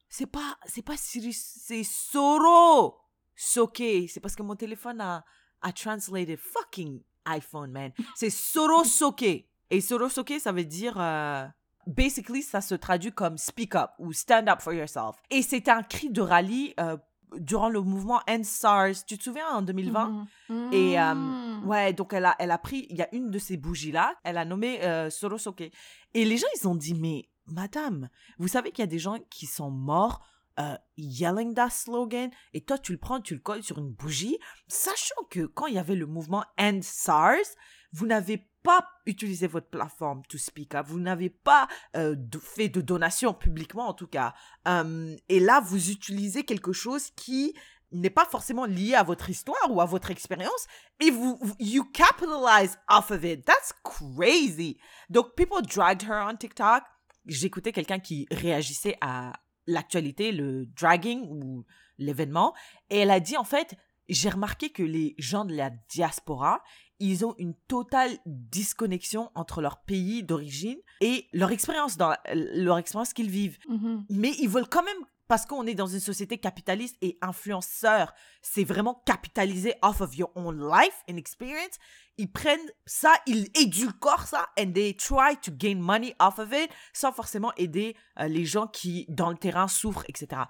c'est pas, c'est pas Siri, c'est Soro Soke. C'est parce que mon téléphone a, a translated fucking iPhone, man. C'est Soro Soke. Et Soro Soke, ça veut dire, euh, basically, ça se traduit comme speak up ou stand up for yourself. Et c'était un cri de rallye euh, durant le mouvement End SARS. Tu te souviens en 2020? Mhm. Et, euh, Mhm. Ouais, donc elle a, elle a pris, il y a une de ces bougies-là, elle a nommé Sorosoke. Et les gens, ils ont dit, mais madame, vous savez qu'il y a des gens qui sont morts euh, yelling that slogan, et toi, tu le prends, tu le colles sur une bougie, sachant que quand il y avait le mouvement End SARS, vous n'avez pas utilisé votre plateforme to speak up, vous n'avez pas euh, fait de donation publiquement en tout cas. Euh, et là, vous utilisez quelque chose qui n'est pas forcément lié à votre histoire ou à votre expérience, et vous- you capitalize off of it. That's crazy. Donc, people dragged her on TikTok. J'écoutais quelqu'un qui réagissait à l'actualité, le dragging ou l'événement, et elle a dit en fait, j'ai remarqué que les gens de la diaspora, ils ont une totale disconnexion entre leur pays d'origine et leur expérience dans leur expérience qu'ils vivent Mhm. mais ils veulent quand même parce qu'on est dans une société capitaliste et influenceur, c'est vraiment capitaliser off of your own life and experience. Ils prennent ça, ils édulcorent ça and they try to gain money off of it sans forcément aider euh, les gens qui dans le terrain souffrent, etc.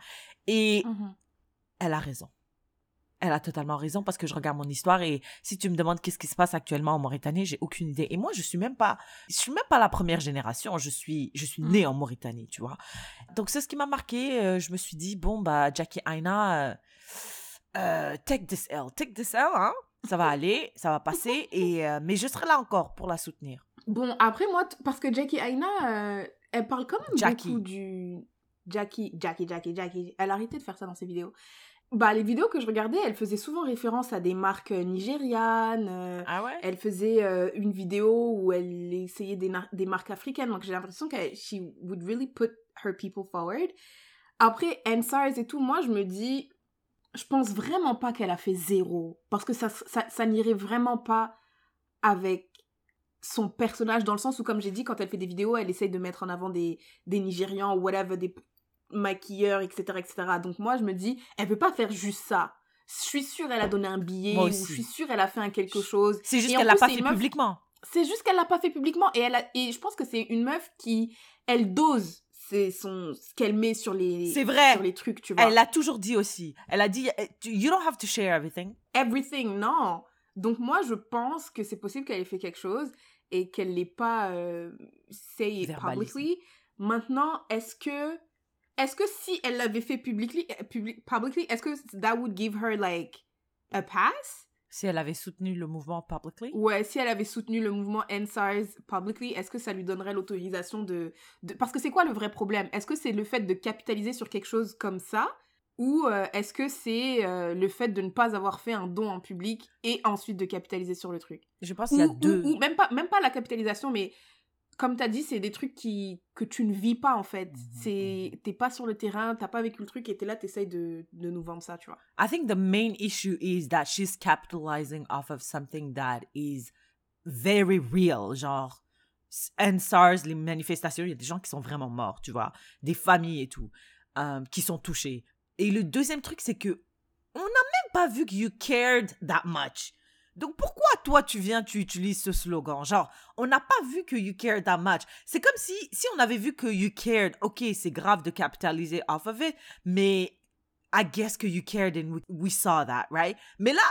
Et Mhm. elle a raison. Elle a totalement raison parce que je regarde mon histoire et si tu me demandes qu'est-ce qui se passe actuellement en Mauritanie, j'ai aucune idée. Et moi, je suis même pas, je suis même pas la première génération. Je suis, je suis Mm. née en Mauritanie, tu vois. Donc c'est ce qui m'a marqué. Euh, je me suis dit bon bah Jackie Aina, euh, euh, take this L, take this L, hein. Ça va aller, ça va passer et euh, mais je serai là encore pour la soutenir. Bon, après, moi, parce que Jackie Aina, elle parle quand même Jackie. beaucoup du. Jackie, Jackie, Jackie, Jackie. Elle a arrêté de faire ça dans ses vidéos. Bah, les vidéos que je regardais, elle faisait souvent référence à des marques euh, nigérianes. euh, Ah ouais? elle faisait euh, une vidéo où elle essayait des, marques africaines. Donc, j'ai l'impression que she would really put her people forward. Après, NSARS et tout, moi, je me dis, je pense vraiment pas qu'elle a fait zéro. Parce que ça, ça, ça n'irait vraiment pas avec son personnage, dans le sens où, comme j'ai dit, quand elle fait des vidéos, elle essaye de mettre en avant des, des Nigérians ou whatever, des maquilleurs, etc., etc. Donc moi, je me dis, elle peut pas faire juste ça. Je suis sûre elle a donné un billet, ou je suis sûre elle a fait un quelque chose. C'est juste qu'elle l'a pas fait meuf- publiquement. C'est juste qu'elle l'a pas fait publiquement et elle a, et je pense que c'est une meuf qui elle dose c'est son ce qu'elle met sur les C'est vrai. sur les trucs tu vois. Elle l'a toujours dit aussi. Elle a dit eh, you don't have to share everything. Everything non. Donc moi je pense que c'est possible qu'elle ait fait quelque chose et qu'elle l'ait pas euh, say it publicly Maintenant, est-ce que est-ce que si elle l'avait fait publicly, public, publicly est-ce que that would give her like a pass? Si elle avait soutenu le mouvement publicly? Ouais, si elle avait soutenu le mouvement NSARS publicly, est-ce que ça lui donnerait l'autorisation de, de... Parce que c'est quoi le vrai problème? Est-ce que c'est le fait de capitaliser sur quelque chose comme ça? Ou euh, est-ce que c'est euh, le fait de ne pas avoir fait un don en public et ensuite de capitaliser sur le truc? Je pense qu'il y a ou, deux. Ou, ou même, pas, même pas la capitalisation, mais comme tu as dit, c'est des trucs qui, que tu ne vis pas en fait. Mhm, C'est T'es pas sur le terrain, t'as pas vécu le truc et t'es là, t'essayes de, de nous vendre ça, tu vois. I think the main issue is that she's capitalizing off of something that is very real. Genre, and SARS, les manifestations, il y a des gens qui sont vraiment morts, tu vois, des familles et tout, euh, qui sont touchées. Et le deuxième truc, c'est que on n'a même pas vu que you cared that much. Donc pourquoi toi tu viens, tu utilises ce slogan? Genre, on n'a pas vu que you cared that much. C'est comme si, si on avait vu que you cared, ok, c'est grave de capitaliser off of it, mais I guess que you cared and we, we saw that, right? Mais là,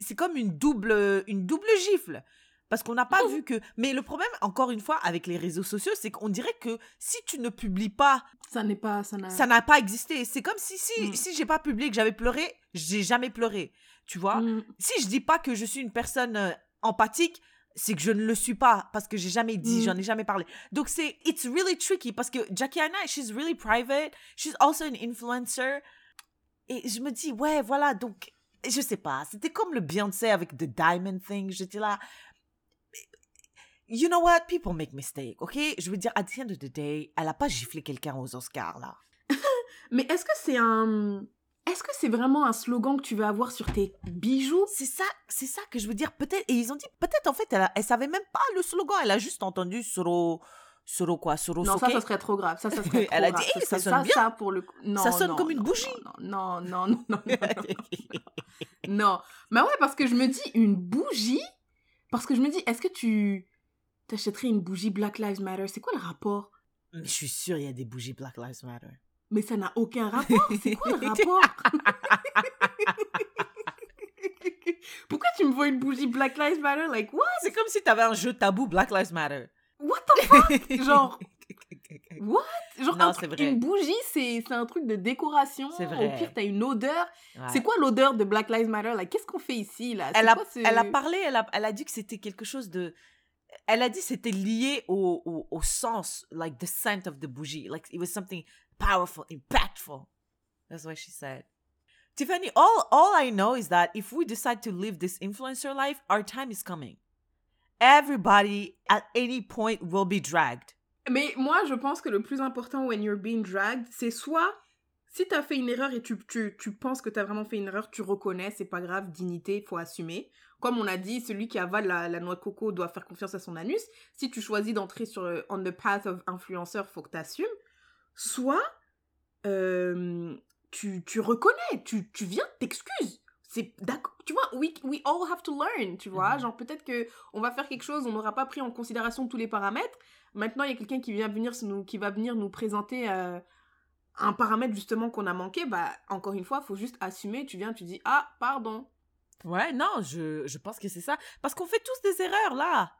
c'est comme une double, une double gifle. Parce qu'on n'a pas vu que. Mais le problème, encore une fois, avec les réseaux sociaux, c'est qu'on dirait que si tu ne publies pas, Ça n'est pas. Ça n'a pas existé. C'est comme si, si, Mm. si j'ai pas publié que j'avais pleuré, j'ai jamais pleuré. Tu vois? Mm. Si je dis pas que je suis une personne euh, empathique, c'est que je ne le suis pas parce que j'ai jamais dit, Mm. j'en ai jamais parlé. Donc c'est it's really tricky parce que Jackie Anna, she's really private, she's also an influencer. Et je me dis ouais, voilà, donc je sais pas, c'était comme le Beyoncé avec The Diamond Thing, j'étais là You know what? People make mistakes, ok? Je veux dire, at the end of the day, elle a pas giflé quelqu'un aux Oscars, là. Mais est-ce que c'est un. Est-ce que c'est vraiment un slogan que tu veux avoir sur tes bijoux? C'est ça, c'est ça que je veux dire. Peut-être, et ils ont dit, peut-être en fait, elle, a- elle savait même pas le slogan. Elle a juste entendu Soro, Soro quoi, Soro Non, ça, ça serait trop grave. Ça, ça serait trop Elle a dit, Eh, ça sonne bien. Ça, pour le. Non, Ça sonne non, comme une non, bougie. Non, non, non, non, non, non, non. Non. Mais ouais, parce que je me dis, une bougie Parce que je me dis, est-ce que tu t'achèterais une bougie Black Lives Matter? C'est quoi le rapport? Mais je suis sûre, il y a des bougies Black Lives Matter. Mais ça n'a aucun rapport. C'est quoi le rapport? Pourquoi tu me vois une bougie Black Lives Matter? Like, what? C'est comme si t'avais un jeu tabou Black Lives Matter. What the fuck? Genre, what? Genre, Non, un truc- vrai. une bougie, c'est un truc de décoration. C'est Au vrai. pire, t'as une odeur. Ouais. C'est quoi l'odeur de Black Lives Matter? Like, Qu'est-ce qu'on fait ici, là? Elle a, quoi ce- elle a parlé, elle a, elle a dit que c'était quelque chose de. Elle a dit que c'était lié au, au, au sens, like the scent of the bougie. Like it was something powerful, impactful. That's what she said. Tiffany, all, all I know is that if we decide to live this influencer life, our time is coming. Everybody at any point will be dragged. Mais moi, je pense que le plus important when you're being dragged, c'est soit si t'as fait une erreur et tu, tu, tu penses que t'as vraiment fait une erreur, tu reconnais, c'est pas grave, dignité, faut assumer. Comme on a dit, celui qui avale la, noix de coco doit faire confiance à son anus. Si tu choisis d'entrer sur euh, on the path of influenceur, faut que t'assumes. Soit euh, tu, tu reconnais, tu, tu viens, t'excuses. C'est d'accord, tu vois, we, we all have to learn, tu vois. Mhm. Genre peut-être que on va faire quelque chose, on n'aura pas pris en considération tous les paramètres. Maintenant, il y a quelqu'un qui vient venir nous, qui va venir nous présenter euh, un paramètre justement qu'on a manqué. Bah, encore une fois, faut juste assumer. Tu viens, tu dis ah pardon. Ouais, non, je, je pense que c'est ça. Parce qu'on fait tous des erreurs, là.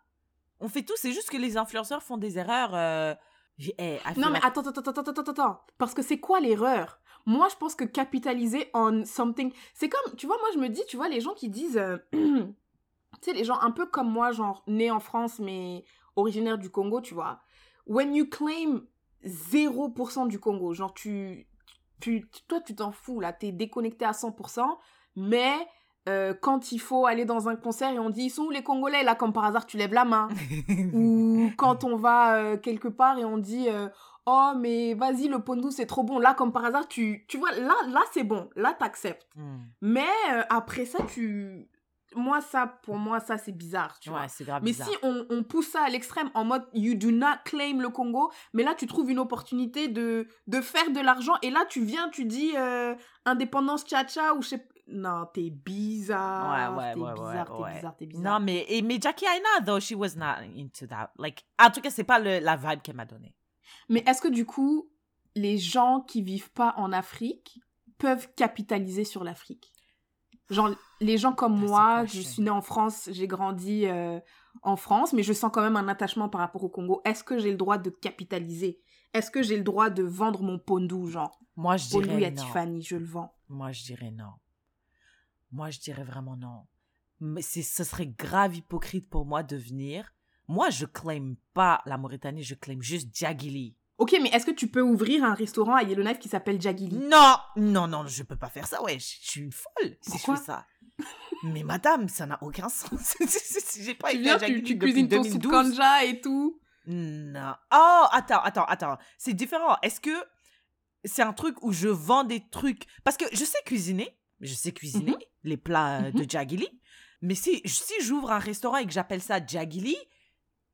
On fait tous, c'est juste que les influenceurs font des erreurs. euh, eh, Non mais attends, attends, attends, attends, attends. Parce que c'est quoi l'erreur? Moi, je pense que capitaliser on something, c'est comme, tu vois, moi je me dis, tu vois, les gens qui disent, euh, tu sais, les gens un peu comme moi, genre nés en France mais originaires du Congo, tu vois. When you claim 0% du Congo, genre tu, tu, toi tu t'en fous là, t'es déconnecté à 100%, mais euh, quand il faut aller dans un concert et on dit ils sont où les Congolais? Là comme par hasard tu lèves la main. Ou quand on va euh, quelque part et on dit euh, oh mais vas-y le pondou c'est trop bon. Là comme par hasard tu tu vois là là c'est bon. Là t'acceptes. Hmm. mais après ça tu moi ça pour moi ça c'est bizarre tu vois. Ouais, c'est grave mais bizarre. si on, on pousse ça à l'extrême en mode you do not claim le Congo, mais là tu trouves une opportunité de, de faire de l'argent et là tu viens, tu dis indépendance tcha-tcha ou je sais Non, t'es bizarre. Ouais, ouais, t'es ouais, bizarre, ouais, t'es bizarre, t'es bizarre. Non, mais, et, mais Jackie Aina, though, she was not into that. Like, en tout cas, c'est pas le, la vibe qu'elle m'a donnée. Mais est-ce que du coup, les gens qui vivent pas en Afrique peuvent capitaliser sur l'Afrique? Genre, les gens comme That's moi, je suis née en France, j'ai grandi euh, en France, mais je sens quand même un attachement par rapport au Congo. Est-ce que j'ai le droit de capitaliser? Est-ce que j'ai le droit de vendre mon pondou, genre? Moi, je dirais à non. Tiffany, je le vends. Moi, je dirais non. Moi, je dirais vraiment non. Mais ce serait grave hypocrite pour moi de venir. Moi, je claim pas la Mauritanie, je claim juste Djagili. Ok, mais est-ce que tu peux ouvrir un restaurant à Yellowknife qui s'appelle Jagili Non, non, non, je peux pas faire ça, ouais. Je je suis une folle si Pourquoi je fais ça. Mais madame, ça n'a aucun sens. J'ai pas Tu été viens, à tu, cuisines ton soupe 2012. kanja et tout. Non. Oh, attends, attends, attends. C'est différent. Est-ce que c'est un truc où je vends des trucs? Parce que je sais cuisiner. Je sais cuisiner Mhm. Les plats euh, de Mhm. Djagili. Mais si, si j'ouvre un restaurant et que j'appelle ça Djagili,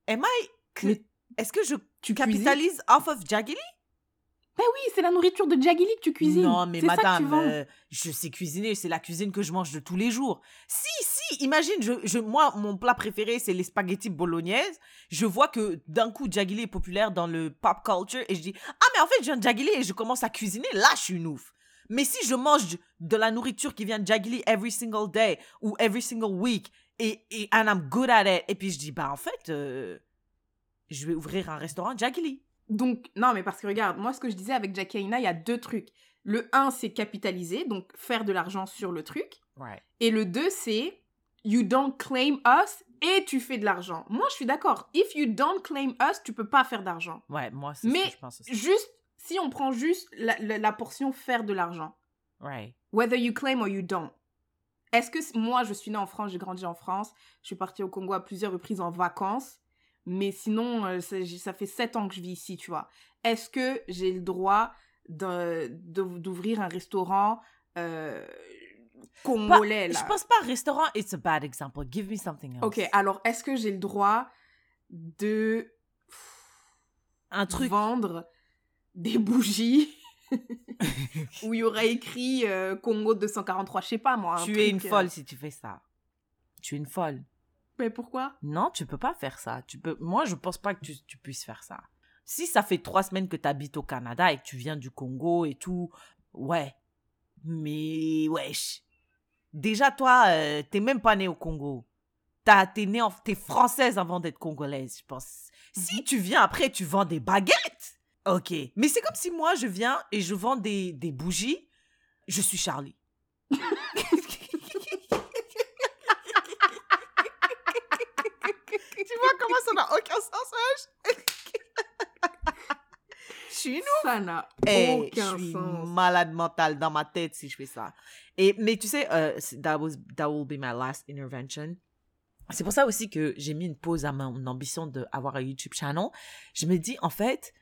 am I... que- Mais Est-ce que je tu capitalise off of Djagili Ben oui, c'est la nourriture de Jagili que tu cuisines. Non, mais madame, euh, je sais cuisiner. C'est la cuisine que je mange de tous les jours. Si, si, imagine, je, je, moi, mon plat préféré, c'est les spaghettis bolognaises. Je vois que d'un coup, Djagili est populaire dans le pop culture et je dis, ah, mais en fait, je viens de Djagili et je commence à cuisiner. Là, je suis une ouf. Mais si je mange de la nourriture qui vient de Djagili every single day ou every single week et, et and I'm good at it, et puis je dis, bah, en fait, euh, je vais ouvrir un restaurant Djagili. Donc, non, mais parce que regarde, moi, ce que je disais avec Jackie Aina, il y a deux trucs. Le un, c'est capitaliser, donc faire de l'argent sur le truc. Right. Et le deux, c'est you don't claim us et tu fais de l'argent. Moi, je suis d'accord. If you don't claim us, tu peux pas faire d'argent. Ouais, moi, c'est ce Mais que je pense aussi. Juste, si on prend juste la, la- la portion faire de l'argent, Right. whether you claim or you don't. Est-ce que moi, je suis née en France, j'ai grandi en France, je suis partie au Congo à plusieurs reprises en vacances, mais sinon, euh, ça, fait sept ans que je vis ici, tu vois. Est-ce que j'ai le droit d'ouvrir un restaurant euh, congolais, là? Je pense pas restaurant, it's a bad example. Give me something else. Ok, alors est-ce que j'ai le droit de Un truc. vendre des bougies où il y aurait écrit euh, Congo 243, je sais pas moi. un tu es une euh, folle si tu fais ça. Tu es une folle. Mais pourquoi? Non, tu peux pas faire ça. Tu peux... Moi, je pense pas que tu, tu puisses faire ça. Si ça fait trois semaines que tu habites au Canada et que tu viens du Congo et tout, ouais. Mais, wesh. Déjà, toi, euh, t'es même pas née au Congo. T'as- T'es née en... T'es française avant d'être congolaise, je pense. Si tu viens après, tu vends des baguettes. Ok. Mais c'est comme si moi, je viens et je vends des, des bougies. Je suis Charlie. tu vois comment ça n'a aucun sens, wesh? Je suis une Ça n'a Hey, aucun je suis sens. malade mentale dans ma tête si je fais ça. Et, mais tu sais, c'est- that, was, that will be my last intervention. C'est pour ça aussi que j'ai mis une pause à mon ambition d'avoir un YouTube channel. Je me dis, en fait,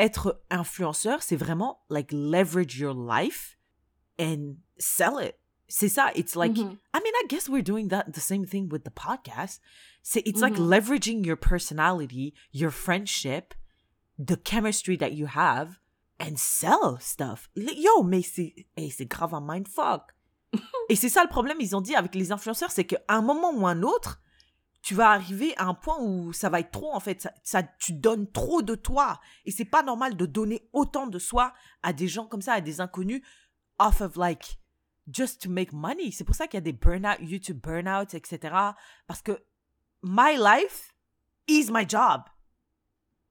être influenceur, c'est vraiment like leverage your life and sell it. C'est ça. It's like, Mhm. I mean, I guess we're doing that the same thing with the podcast. C'est it's like Mhm. leveraging your personality, your friendship, the chemistry that you have, and sell stuff. Yo, mais c'est hey, c'est grave un mindfuck. Et c'est ça le problème, ils ont dit avec les influenceurs, c'est qu'à un moment ou un autre, tu vas arriver à un point où ça va être trop en fait. Ça, ça- tu donnes trop de toi. Et c'est pas normal de donner autant de soi à des gens comme ça, à des inconnus, off of like just to make money. C'est pour ça qu'il y a des burn-out, YouTube burn-out, etc. Parce que my life is my job.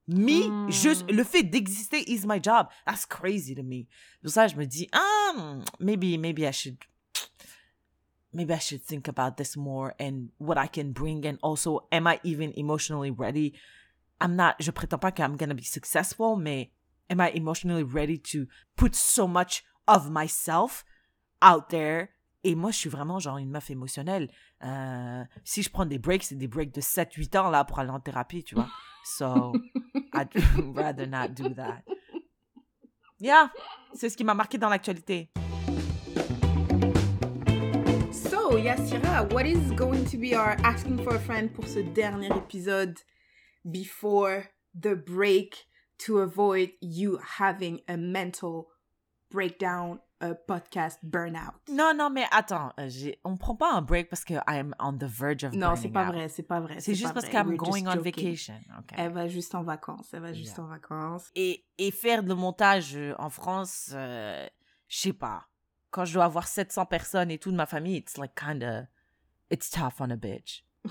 Me, Hmm. juste le fait d'exister is my job. That's crazy to me. Pour ça, je me dis, ah, maybe, maybe I should, maybe I should think about this more and what I can bring and also, am I even emotionally ready? I'm not, je prétends pas que I'm gonna be successful, mais am I emotionally ready to put so much of myself out there? Et moi, je suis vraiment genre une meuf émotionnelle. Euh, si je prends des breaks, c'est des breaks de 7-8 ans là pour aller en thérapie, tu vois. So, I'd rather not do that. Yeah, c'est ce qui m'a marqué dans l'actualité. So, Yassira, what is going to be our asking for a friend pour ce dernier épisode? Before the break to avoid you having a mental breakdown, a podcast burnout? Non, non, mais attends, euh, on prend pas un break parce que I'm on the verge of Non, c'est pas out. vrai, c'est pas vrai. C'est juste parce qu'Im going on joking. vacation. Okay. Elle va juste en vacances, elle va juste Yeah. en vacances. Et, et faire le montage euh, en France, euh, je sais pas. Quand je dois avoir 700 personnes et tout de ma famille, it's like kinda, it's tough on a bitch.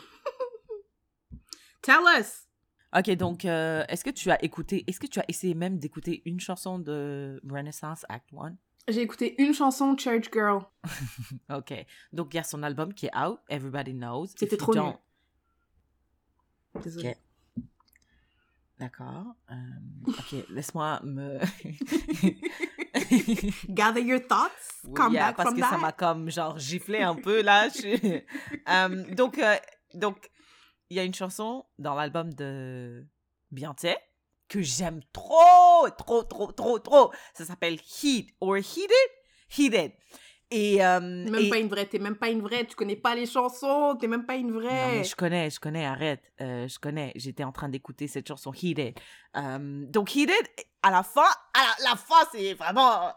Tell us! Ok, donc euh, est-ce que tu as écouté, est-ce que tu as essayé même d'écouter une chanson de Renaissance Act 1 J'ai écouté une chanson, Church Girl. Ok, donc il y a son album qui est out, Everybody Knows. C'était trop nul. don't- Désolée. Ok. D'accord. euh, ok, laisse-moi me. Gather your thoughts. Come yeah, back parce from que ça m'a comme genre giflé un peu là. je- Euh, donc, euh, donc, il y a une chanson dans l'album de Beyoncé que j'aime trop, trop, trop, trop, trop. Ça s'appelle Heat or Heated, Heated. Et, euh, Même et- pas une vraie, t'es même pas une vraie, tu connais pas les chansons, t'es même pas une Non, vraie. mais je connais, je connais, arrête. Euh, je connais. J'étais en train d'écouter cette chanson Heated. Euh, donc, Heated, à la fin, à la, la fin, c'est vraiment.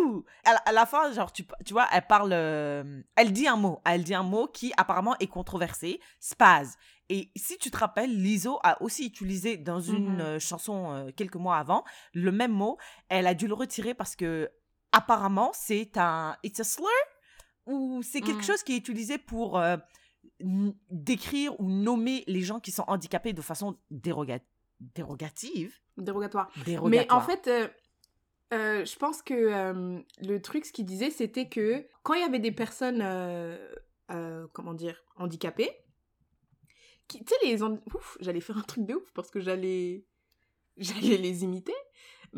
Ouh! À la, à la fin, genre, tu, tu vois, elle parle. euh, elle dit un mot. Elle dit un mot qui apparemment est controversé spaz. Et si tu te rappelles, Lizzo a aussi utilisé dans une Mhm. euh, chanson quelques mois avant le même mot. Elle a dû le retirer parce que apparemment c'est un it's a slur ou c'est quelque Mhm. chose qui est utilisé pour euh, décrire ou nommer les gens qui sont handicapés de façon déroga- dérogative. Dérogatoire. Dérogatoire. Mais en fait, euh, euh, je pense que le truc, ce qu'il disait, c'était que quand il y avait des personnes, comment dire, handicapées, tu sais, les. Ouf, j'allais faire un truc de ouf parce que j'allais. J'allais les imiter.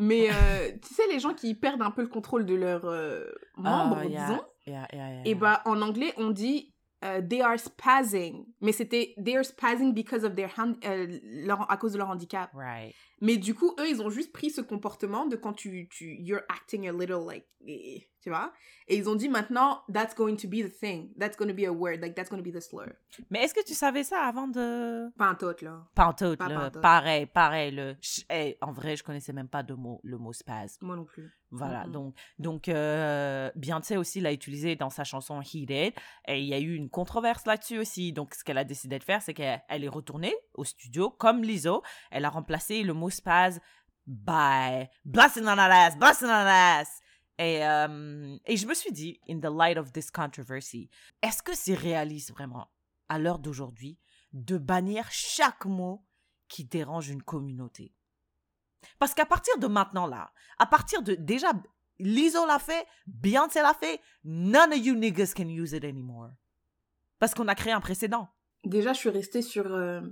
Mais euh, tu sais, les gens qui perdent un peu le contrôle de leurs euh, membres, Ah, yeah, disons. yeah, yeah, yeah, Et bah, en anglais, on dit euh, they are spazzing. Mais c'était they are spazzing because of their hand, euh, leur- à cause de leur handicap. Right. Mais du coup, eux, ils ont juste pris ce comportement de quand tu, tu you're acting a little like, eh, tu vois? Et ils ont dit maintenant, that's going to be the thing. That's going to be a word. Like, that's going to be the slur. Mais est-ce que tu savais ça avant de... Tot, là. Pantoute, là. pantoute. Pareil, pareil. Le... eh, en vrai, je connaissais même pas de mot, le mot spaz. Moi non plus. Voilà, donc, donc euh, Beyoncé aussi l'a utilisé dans sa chanson Heated, et il y a eu une controverse là-dessus aussi. Donc, ce qu'elle a décidé de faire, c'est qu'elle elle est retournée au studio, comme Lizzo, elle a remplacé le mot spaz by blasting on that ass, blasting on ass. Et, euh, et je me suis dit, in the light of this controversy, est-ce que c'est réaliste vraiment, à l'heure d'aujourd'hui, de bannir chaque mot qui dérange une communauté? Parce qu'à partir de maintenant, là, à partir de. Déjà, Lizzo l'a fait, Beyoncé l'a fait, none of you niggas can use it anymore. Parce qu'on a créé un précédent. Déjà, je suis restée sur, euh,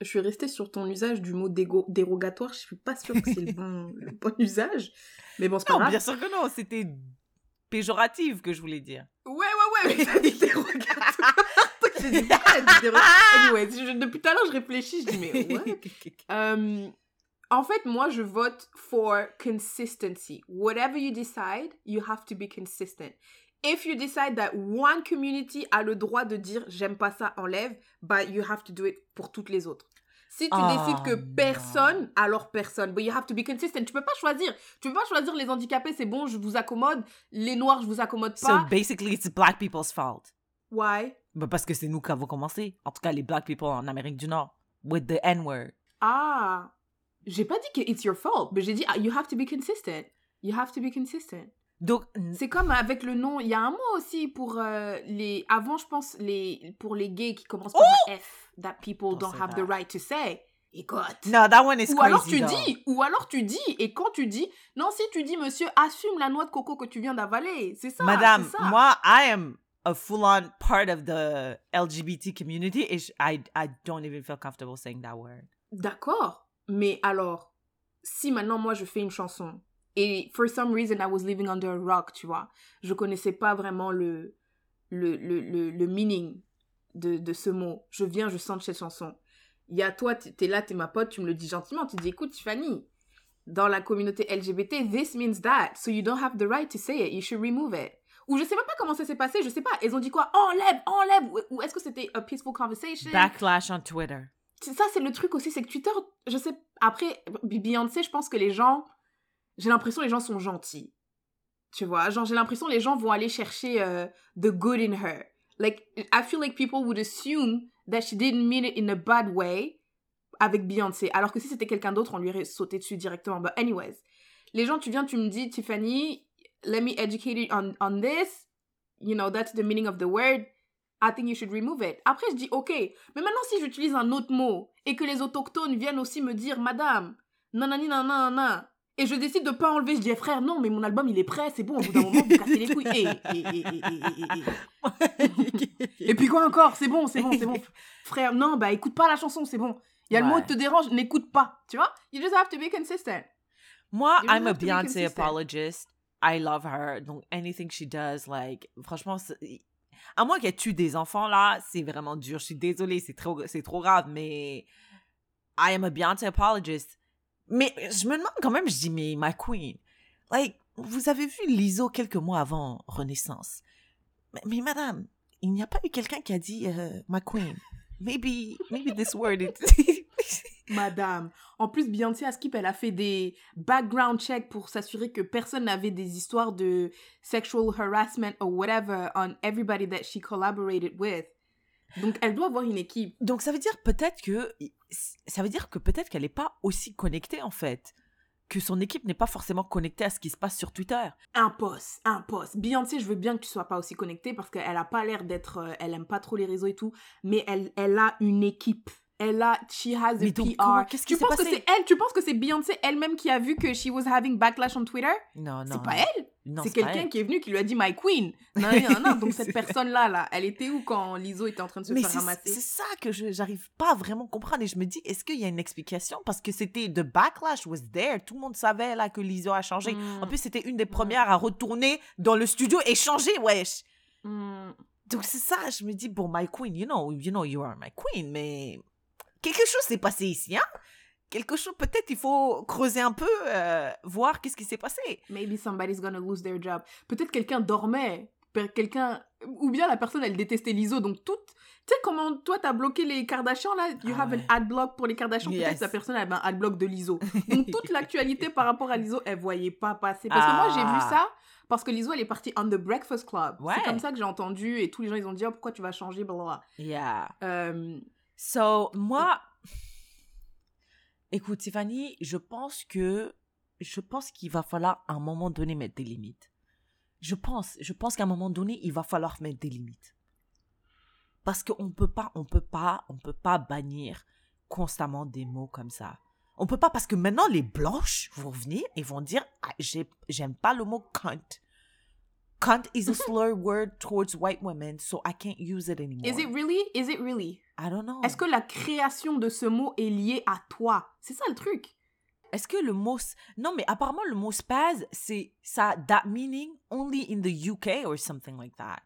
je suis restée sur ton usage du mot dégo- dérogatoire. Je suis pas sûre que c'est le bon, le bon usage. Mais bon, c'est pas Non, grave. bien sûr que non, c'était péjoratif que je voulais dire. Ouais, ouais, ouais, mais t'as dit dérogatoire. Dit, dérogatoire Anyway, je- depuis tout à l'heure, je réfléchis, je dis, mais ouais. Euh, en fait, moi, je vote for consistency. Whatever you decide, you have to be consistent. If you decide that one community a le droit de dire j'aime pas ça, enlève, but you have to do it pour toutes les autres. Si tu Oh, décides que non. personne, alors personne. But you have to be consistent. Tu peux pas choisir. Tu peux pas choisir les handicapés, c'est bon, je vous accommode. Les noirs, je vous accommode So pas. basically, it's black people's fault. Why? Bah, parce que c'est nous qui avons commencé. En tout cas, les black people en Amérique du Nord. With the N-word. Ah, j'ai pas dit que it's your fault, mais j'ai dit ah, you have to be consistent. You have to be consistent. Donc, C'est comme avec le nom, il y a un mot aussi pour euh, les avant je pense les pour les gays qui commencent par un F that people Don't have the that. right to say. Écoute. no, that one is Ou crazy. alors tu though. dis, ou alors tu dis, et quand tu dis, non, si tu dis, monsieur, assume la noix de coco que tu viens d'avaler. C'est ça. Madame, ça. moi, I am a full-on part of the LGBT community. Sh- I, I don't even feel comfortable saying that word. D'accord. Mais alors, si maintenant moi je fais une chanson et for some reason I was living under a rock, tu vois, je connaissais pas vraiment le le, le, le, le meaning de, de ce mot. Je viens, je sens cette chanson. Il y a toi, t'es là, t'es ma pote, tu me le dis gentiment, tu dis écoute Tiffany, dans la communauté LGBT, this means that, so you don't have the right to say it, you should remove it. Ou je sais même pas comment ça s'est passé, je sais pas, ils ont dit quoi? Enlève, enlève Ou, est-ce que c'était a peaceful conversation? Backlash on Twitter. ça, c'est le truc aussi, c'est que Twitter, je sais, après, Beyoncé, je pense que les gens, j'ai l'impression les gens sont gentils. Tu vois, genre, j'ai l'impression les gens vont aller chercher euh, the good in her. Like, I feel like people would assume that she didn't mean it in a bad way avec Beyoncé. Alors que si c'était quelqu'un d'autre, on lui aurait sauté dessus directement. But anyways, les gens, tu viens, tu me dis, Tiffany, let me educate you on, on this. You know, that's the meaning of the word. I think you should remove it. Après, je dis, ok, mais maintenant, si j'utilise un autre mot et que les autochtones viennent aussi me dire, madame, nanani nanana, et je décide de pas enlever, je dis, frère, non, mais mon album, il est prêt, c'est bon, au bout d'un moment, vous cassez les couilles. Et, et, et, et, et, et, et. et puis quoi encore? C'est bon, c'est bon, c'est bon. Frère, non, bah écoute pas la chanson, c'est bon. Il y a le mot qui te dérange, n'écoute pas, tu vois? You just have to be consistent. Moi, You I'm a Beyoncé apologist. I love her. Donc, anything she does, like, franchement, à moins qu'elle tue des enfants, là, c'est vraiment dur. Je suis désolée, c'est trop, c'est trop grave, mais I am a Beyoncé apologist. Mais je me demande quand même, je dis, mais my queen, like, vous avez vu Lizzo quelques mois avant Renaissance? Mais, madame, il n'y a pas eu quelqu'un qui a dit, euh, my queen, maybe, maybe this word is... Madame. En plus, Beyoncé à Skip, elle a fait des background checks pour s'assurer que personne n'avait des histoires de sexual harassment or whatever on everybody that she collaborated with. Donc, elle doit avoir une équipe. Donc ça veut dire peut-être que ça veut dire que peut-être qu'elle n'est pas aussi connectée en fait, que son équipe n'est pas forcément connectée à ce qui se passe sur Twitter. Un poste, un poste. Beyoncé, je veux bien que tu sois pas aussi connectée parce qu'elle a pas l'air d'être. euh, elle aime pas trop les réseaux et tout, mais elle, elle a une équipe. Elle a. She has a donc, PR. qu'est-ce tu penses que c'est elle? Tu penses que c'est Beyoncé elle-même qui a vu que she was having backlash on Twitter? Non, non. C'est pas elle Non, C'est quelqu'un elle. qui est venu qui lui a dit My Queen. Non, non, non. Donc cette C'est- personne-là, là, elle était où quand Lizzo était en train de se Mais faire ramasser? c'est ça que je j'arrive pas à vraiment comprendre et je me dis est-ce qu'il y a une explication? Parce que c'était the backlash was there tout le monde savait là que Lizzo a changé Mm. en plus c'était une des premières à retourner dans le studio et changer wesh Hmm. donc c'est ça je me dis bon my queen you know you know you are my queen mais quelque chose s'est passé ici hein quelque chose peut-être il faut creuser un peu euh, voir qu'est-ce qui s'est passé Maybe somebody's gonna lose their job. Peut-être quelqu'un dormait. Quelqu'un. Ou bien la personne, elle détestait Lizzo. Donc toute. Tu sais comment toi, t'as bloqué les Kardashians, là? You Ah have ouais. an ad block pour les Kardashians. Peut-être Yes. la personne avait un ad block de Lizzo. Donc toute l'actualité par rapport à Lizzo, elle voyait pas passer. Parce que moi, j'ai vu Ah. ça. Parce que Lizzo, elle est partie on The Breakfast Club. Ouais. C'est comme ça que j'ai entendu. Et tous les gens, ils ont dit, oh, pourquoi tu vas changer, blablabla. yeah Euh, So, moi, écoute, Tiffany, je pense que, je pense qu'il va falloir à un moment donné mettre des limites. Je pense, je pense qu'à un moment donné, il va falloir mettre des limites. Parce qu'on peut pas, on peut pas, on peut pas bannir constamment des mots comme ça. On peut pas parce que maintenant les blanches vont venir et vont dire ah, j'ai- j'aime pas le mot cunt. Cunt is a slur word towards white women, so I can't use it anymore. Is it really? Is it really? I don't know. Est-ce que la création de ce mot est liée à toi? C'est ça le truc. Est-ce que le mot... Non, mais apparemment, le mot spaz, c'est... Ça a that meaning only in the UK or something like that.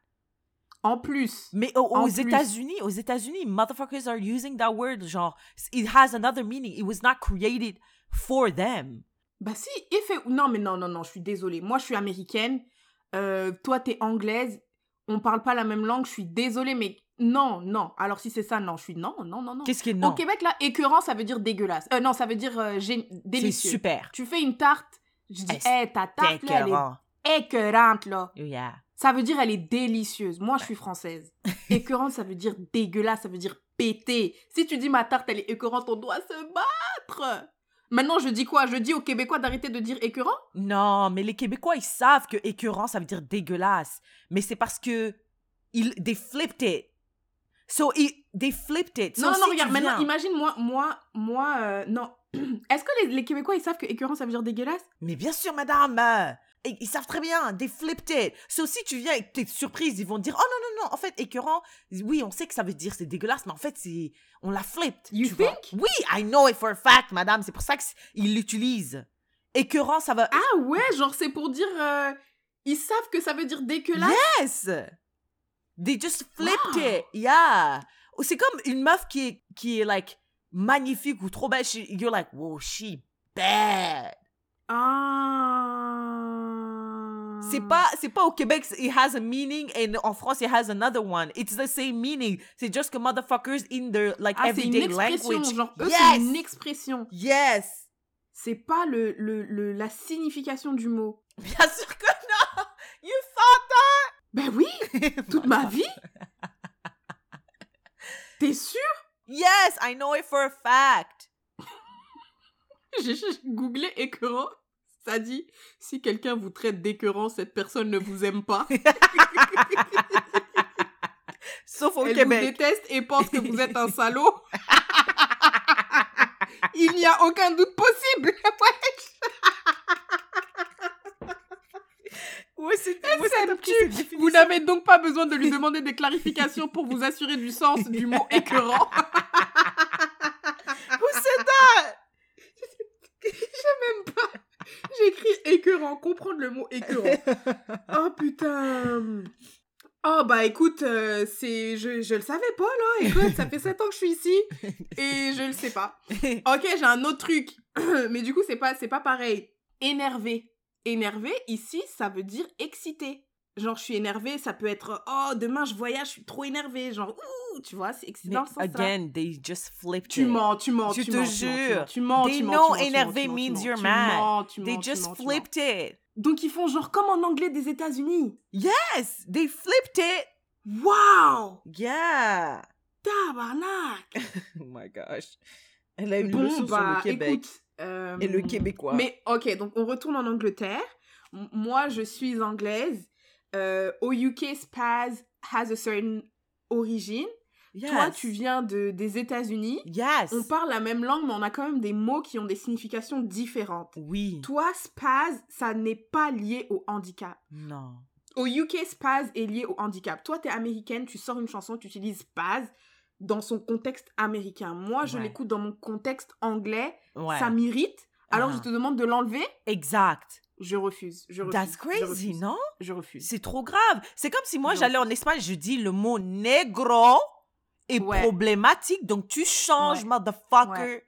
En plus. Mais aux. États-Unis, aux États-Unis, motherfuckers are using that word, genre, it has another meaning. It was not created for them. Bah si, il fait... Non, mais non, non, non, je suis désolée. Moi, je suis américaine. Euh, toi, t'es anglaise. On parle pas la même langue. Je suis désolée, mais non, non. Alors si c'est ça, non, je suis... Non, non, non, non. Qu'est-ce qui est non? Au Québec, là, écœurant, ça veut dire dégueulasse. Euh, non, ça veut dire euh, gé- C'est délicieux. super. Tu fais une tarte, je dis, hé, ta tarte, là, elle est écœurante, là. Yeah. Ça veut dire elle est délicieuse. Moi, je suis française. Écœurante, ça veut dire dégueulasse, ça veut dire péter. Si tu dis ma tarte, elle est écœurante, on doit se battre. Maintenant, je dis quoi? Je dis aux Québécois d'arrêter de dire écœurant? Non, mais les Québécois, ils savent que écœurant, ça veut dire dégueulasse. Mais c'est parce que... Ils, they flipped it. So, it, they flipped it. So, Non, non, si regarde, maintenant, imagine, moi, moi, moi, euh, non. Est-ce que les, les Québécois, ils savent que écœurant, ça veut dire dégueulasse? Mais bien sûr, madame. Ils, savent très bien. They flipped it. So, si tu viens et t'es surprise, ils vont te dire Oh non, non, non. En fait, écœurant, oui, on sait que ça veut dire c'est dégueulasse, mais en fait, c'est on l'a flipped. You tu vois. think? Oui, I know it for a fact, madame. C'est pour ça qu'ils l'utilisent. Écœurant, ça va. Ah ouais, genre, c'est pour dire. euh, ils savent que ça veut dire dégueulasse? Yes! They just flipped Wow. it. Yeah. Ou C'est comme une meuf qui est, qui est like magnifique ou trop belle. she- You're like, wow, she bad. Ah. C'est pas, c'est pas au Québec, it has a meaning, et en France, it has another one. It's the same meaning. C'est just que motherfuckers in their like Ah, une everyday language. Genre, eux, yes! c'est une expression. Yes! C'est pas le, le, le- la signification du mot. Bien sûr que non! You thought Ben oui, that? toute ma vie? T'es sûr? Yes, I know it for a fact. J'ai juste googlé écœurant. Ça dit, si quelqu'un vous traite d'écœurant, cette personne ne vous aime pas. Sauf au Elle Québec. vous déteste et pense que vous êtes un salaud. Il n'y a aucun doute possible. Ouais, SMQ. Vous n'avez donc pas besoin de lui demander des clarifications pour vous assurer du sens du mot écœurant. Who said that? Même pas. J'ai écrit comprendre le mot écœurant. Oh putain. Oh bah écoute, euh, c'est je, je le savais pas là. Écoute, ça fait 7 ans que je suis ici et je le sais pas. Ok, j'ai un autre truc. Mais du coup, c'est pas c'est pas pareil. Énervé. Énervé ici, ça veut dire excité. Genre je suis énervé, ça peut être oh demain je voyage, je suis trop énervé, genre ouh, tu vois, c'est excitant ça. again, they just flipped Tu it. mens, tu mens, Je tu te mens, tu mens, jure. Tu mens, They tu mens, know tu mens, tu énervé mens, means you're mad. tu They just flipped it. Donc ils font genre comme en anglais des États-Unis. Yes, they flipped it. Waouh Yeah. Tabarnak Oh my gosh. Elle a une Bon, leçon sur bah, le Québec écoute. euh, et le Québécois. Mais ok, donc on retourne en Angleterre. M- moi, je suis anglaise. Euh, au UK, spaz has a certain origin. yes. Toi, tu viens de, des États-Unis. Yes. On parle la même langue, mais on a quand même des mots qui ont des significations différentes. Oui. Toi, spaz, ça n'est pas lié au handicap. Non. Au UK, spaz est lié au handicap. Toi, t'es américaine, tu sors une chanson, tu utilises spaz dans son contexte américain. Moi, je Ouais. l'écoute dans mon contexte anglais. Ouais. Ça m'irrite. Alors, Ah. je te demande de l'enlever. Exact. Je refuse. Je refuse. That's je crazy, refuse, non? Je refuse. C'est trop grave. C'est comme si moi, j'allais en Espagne, je dis le mot négro est Ouais. problématique, donc tu changes, Ouais. motherfucker.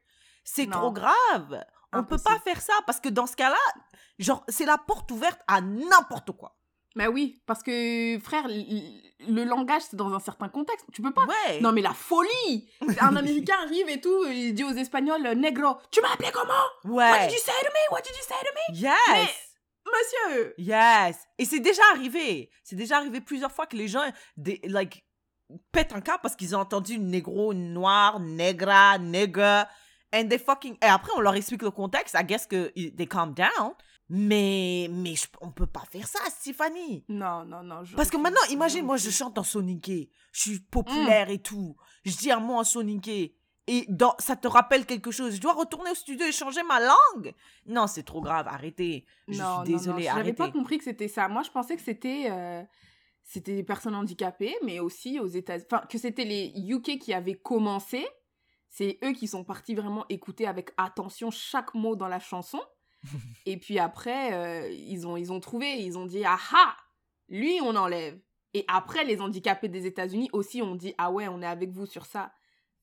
C'est trop grave. On peut pas faire ça parce que dans ce cas-là, genre, c'est la porte ouverte à n'importe quoi. Bah oui, parce que, frère, le langage, c'est dans un certain contexte. Tu peux pas. Ouais. Non, mais la folie Un Américain arrive et tout, il dit aux Espagnols, negro, tu m'as appelé comment? What Ouais. did you say to me? What did you say to me? Yes. Monsieur Yes. Et c'est déjà arrivé. C'est déjà arrivé plusieurs fois que les gens, des, like, pètent un câble parce qu'ils ont entendu négro, noir, negra, nigger. And they fucking... Et après, on leur explique le contexte. I guess que they calm down. Mais, mais je- on peut pas faire ça, Stéphanie. Non, non, non. je Parce que maintenant, imagine, moi, je chante en soniqué. Je suis populaire et tout. Je dis un mot en soniqué. Et dans, ça te rappelle quelque chose. Je dois retourner au studio et changer ma langue. Non, c'est trop grave. Arrêtez. Je non, suis non, désolée. non, j'avais arrêtez. pas compris que c'était ça. Moi, je pensais que c'était euh, c'était des personnes handicapées, mais aussi aux États-Unis. Enfin, que c'était les UK qui avaient commencé. C'est eux qui sont partis vraiment écouter avec attention chaque mot dans la chanson. Et puis après, euh, ils, ont, ils ont trouvé, ils ont dit Ah ah Lui, on enlève. Et après, les handicapés des États-Unis aussi ont dit Ah ouais, on est avec vous sur ça.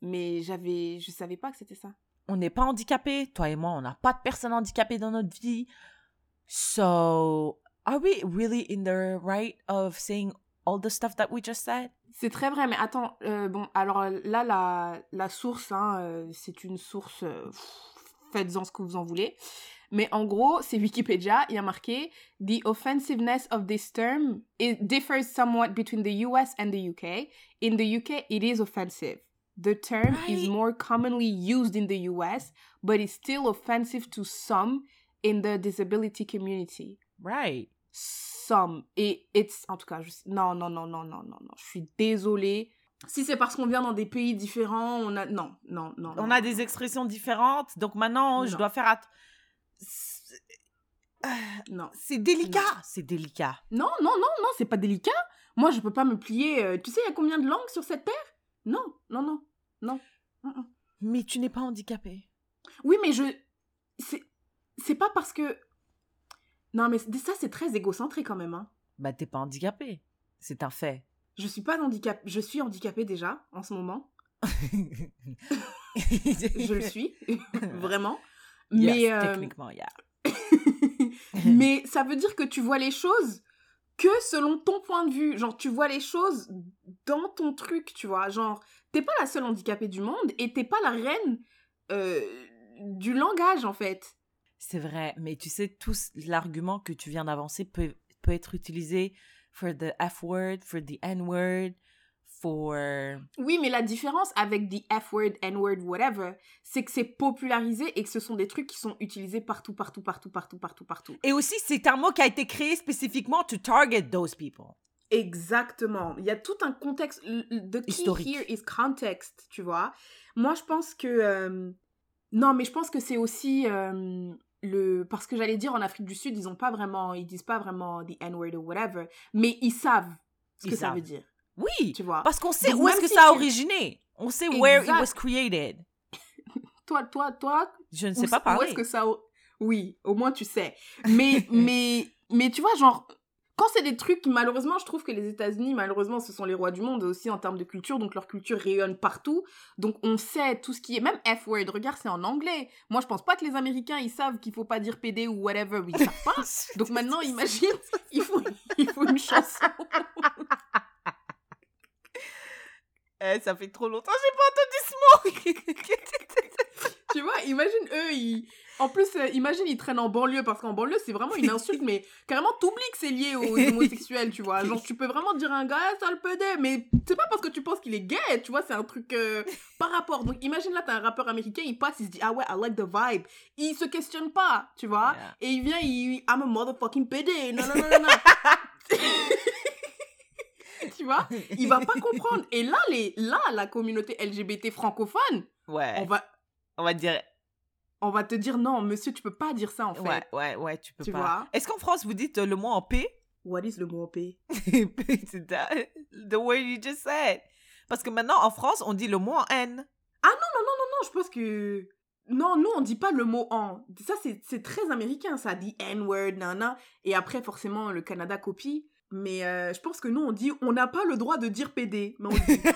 Mais j'avais, je savais pas que c'était ça. on n'est pas handicapés. Toi et moi, on n'a pas de personnes handicapées dans notre vie. So, are we really in the right of saying all the stuff that we just said? C'est très vrai, mais attends, euh, bon, alors euh, là, la, la source, hein, euh, c'est une source, euh, faites-en ce que vous en voulez. Mais en gros, c'est Wikipédia, il y a marqué The offensiveness of this term it differs somewhat between the US and the UK. In the UK, it is offensive. The term is more commonly used in the US, but it's still offensive to some in the disability community. Right. Some. Et it's, en tout cas, je- non, non, non, non, non, non, non, je suis désolée. Si c'est parce qu'on vient dans des pays différents, on a, non, non, non. On non, a des expressions différentes. Donc maintenant, je dois faire... att- C'est- Non. C'est délicat. C'est délicat. Non, non, non, non, c'est pas délicat. Moi, je peux pas me plier. euh, tu sais, il y a combien de langues sur cette terre? Non, non, non, non. Mais tu n'es pas handicapé. Oui, mais je. C'est. C'est pas parce que. Non, mais ça, c'est très égocentré quand même. Hein. Bah, t'es pas handicapé. C'est un fait. Je suis pas handicapée. Je suis handicapée déjà, en ce moment. Je le suis. Vraiment. Yes, Mais. euh, techniquement, yeah. mais ça veut dire que tu vois les choses que selon ton point de vue. Genre, tu vois les choses dans ton truc, tu vois. Genre, t'es pas la seule handicapée du monde et t'es pas la reine euh, du langage, en fait. C'est vrai, mais tu sais, tout l'argument que tu viens d'avancer peut, peut être utilisé for the F word, for the N word, for... Oui, mais la différence avec the F-word, N-word, whatever, c'est que c'est popularisé et que ce sont des trucs qui sont utilisés partout, partout, partout, partout, partout, partout. Et aussi, c'est un mot qui a été créé spécifiquement to target those people. Exactement. Il y a tout un contexte. The key Historique. here is context, tu vois. Moi, je pense que. euh, Non, mais je pense que c'est aussi. euh, Le... Parce que j'allais dire, en Afrique du Sud, ils ont pas vraiment. Ils disent pas vraiment the N-word ou whatever. Mais ils savent ce Ils que ça savent. veut dire. Oui, Tu vois? parce qu'on sait Donc, où est-ce que si ça a tu- originé. On sait where it Exact. was created. Toi, toi, toi, Je ne où, sais pas où parler. est-ce que ça. Oui, au moins tu sais. Mais, mais, mais tu vois, genre, quand c'est des trucs, malheureusement, je trouve que les États-Unis, malheureusement, ce sont les rois du monde aussi en termes de culture, donc leur culture rayonne partout. Donc on sait tout ce qui est, même F-word, regarde, c'est en anglais. Moi, je pense pas que les Américains, ils savent qu'il faut pas dire PD ou whatever, ils savent pas. Donc maintenant, imagine, il faut, il faut une chanson. Eh, ça fait trop longtemps j'ai pas entendu ce mot. Tu vois, imagine eux, ils... En plus, euh, imagine, ils traînent en banlieue, parce qu'en banlieue, c'est vraiment une insulte, mais carrément, t'oublies que c'est lié aux homosexuels, tu vois. Genre, tu peux vraiment dire à un gars, Eh, ça le PD, mais c'est pas parce que tu penses qu'il est gay, tu vois, c'est un truc euh, par rapport. Donc, imagine là, t'as un rappeur américain, il passe, il se dit, ah ouais, I like the vibe. Il se questionne pas, tu vois. Yeah. Et il vient, il, I'm a motherfucking PD. Non, non, non, non, non. tu vois, il va pas comprendre. Et là, les, là, la communauté LGBT francophone, Ouais. on va, On va dire. on va te dire non, monsieur, tu peux pas dire ça en fait. Ouais, ouais, ouais, tu peux Tu pas. Est-ce qu'en France, vous dites euh, le mot en P? What is le mot en P? The word you just said. Parce que maintenant, en France, on dit le mot en N. Non, je pense que. Non, nous, on dit pas le mot en. Ça, c'est c'est très américain, ça dit N-word, nana. Et après, forcément, le Canada copie. Mais euh, je pense que nous, on dit on n'a pas le droit de dire PD. Mais on dit.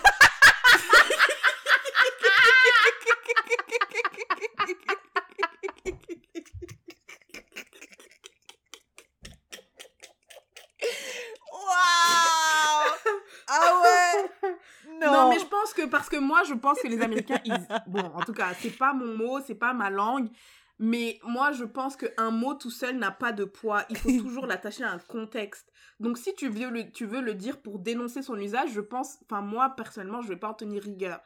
Ah ouais Non, Non, mais je pense que parce que moi, je pense que les Américains, ils... bon, en tout cas, c'est pas mon mot, c'est pas ma langue, mais moi, je pense qu'un mot tout seul n'a pas de poids. Il faut toujours l'attacher à un contexte. Donc, si tu veux le, tu veux le dire pour dénoncer son usage, je pense, enfin moi personnellement, je vais pas en tenir rigueur.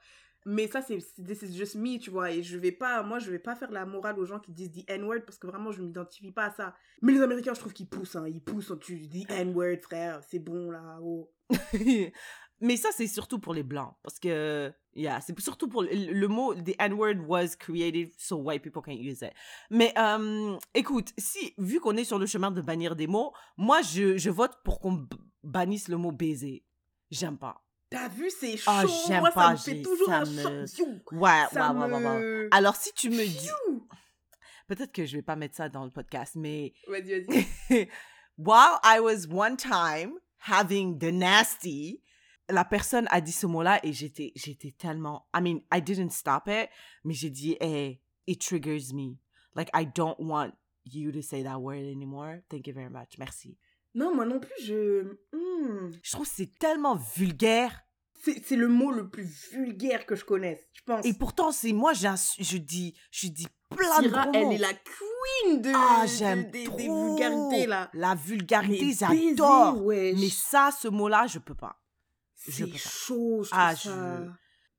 Mais ça, c'est c'est- this is just me, tu vois. Et je vais pas, moi, je vais pas faire la morale aux gens qui disent the N-word parce que vraiment, je m'identifie pas à ça. Mais les Américains, je trouve qu'ils poussent, hein. Ils poussent, tu dis N-word, frère. C'est bon, là, oh. Mais ça, c'est surtout pour les blancs. Parce que, yeah, c'est surtout pour le, le mot, the N-word was created so white people can't use it. Mais, euh, écoute, si, vu qu'on est sur le chemin de bannir des mots, moi, je, je vote pour qu'on bannisse le mot baiser. J'aime pas. T'as vu, c'est chaud. Ah, j'aime Moi, pas, ça me fait toujours ça un me-. Ouais, Ça ouais, ouais, ouais, ouais. Alors, si tu me dis, peut-être que je vais pas mettre ça dans le podcast, mais Vas-y, vas-y. while I was one time having the nasty, la personne a dit ce mot-là et j'étais, j'étais tellement, I mean, I didn't stop it, mais j'ai dit, hey, it triggers me. Like, I don't want you to say that word anymore. Thank you very much. Merci. Non, moi non plus, je... Hmm. Je trouve que c'est tellement vulgaire. C'est c'est le mot le plus vulgaire que je connaisse, je pense. Et pourtant, c'est moi, je dis, je dis plein de gros elle est la queen de, Ah, de- j'aime des, trop. des vulgarités, là. La vulgarité, j'adore. Mais ça, ce mot-là, je peux pas. Je c'est peux pas. chaud, je trouve Ah, ça... je-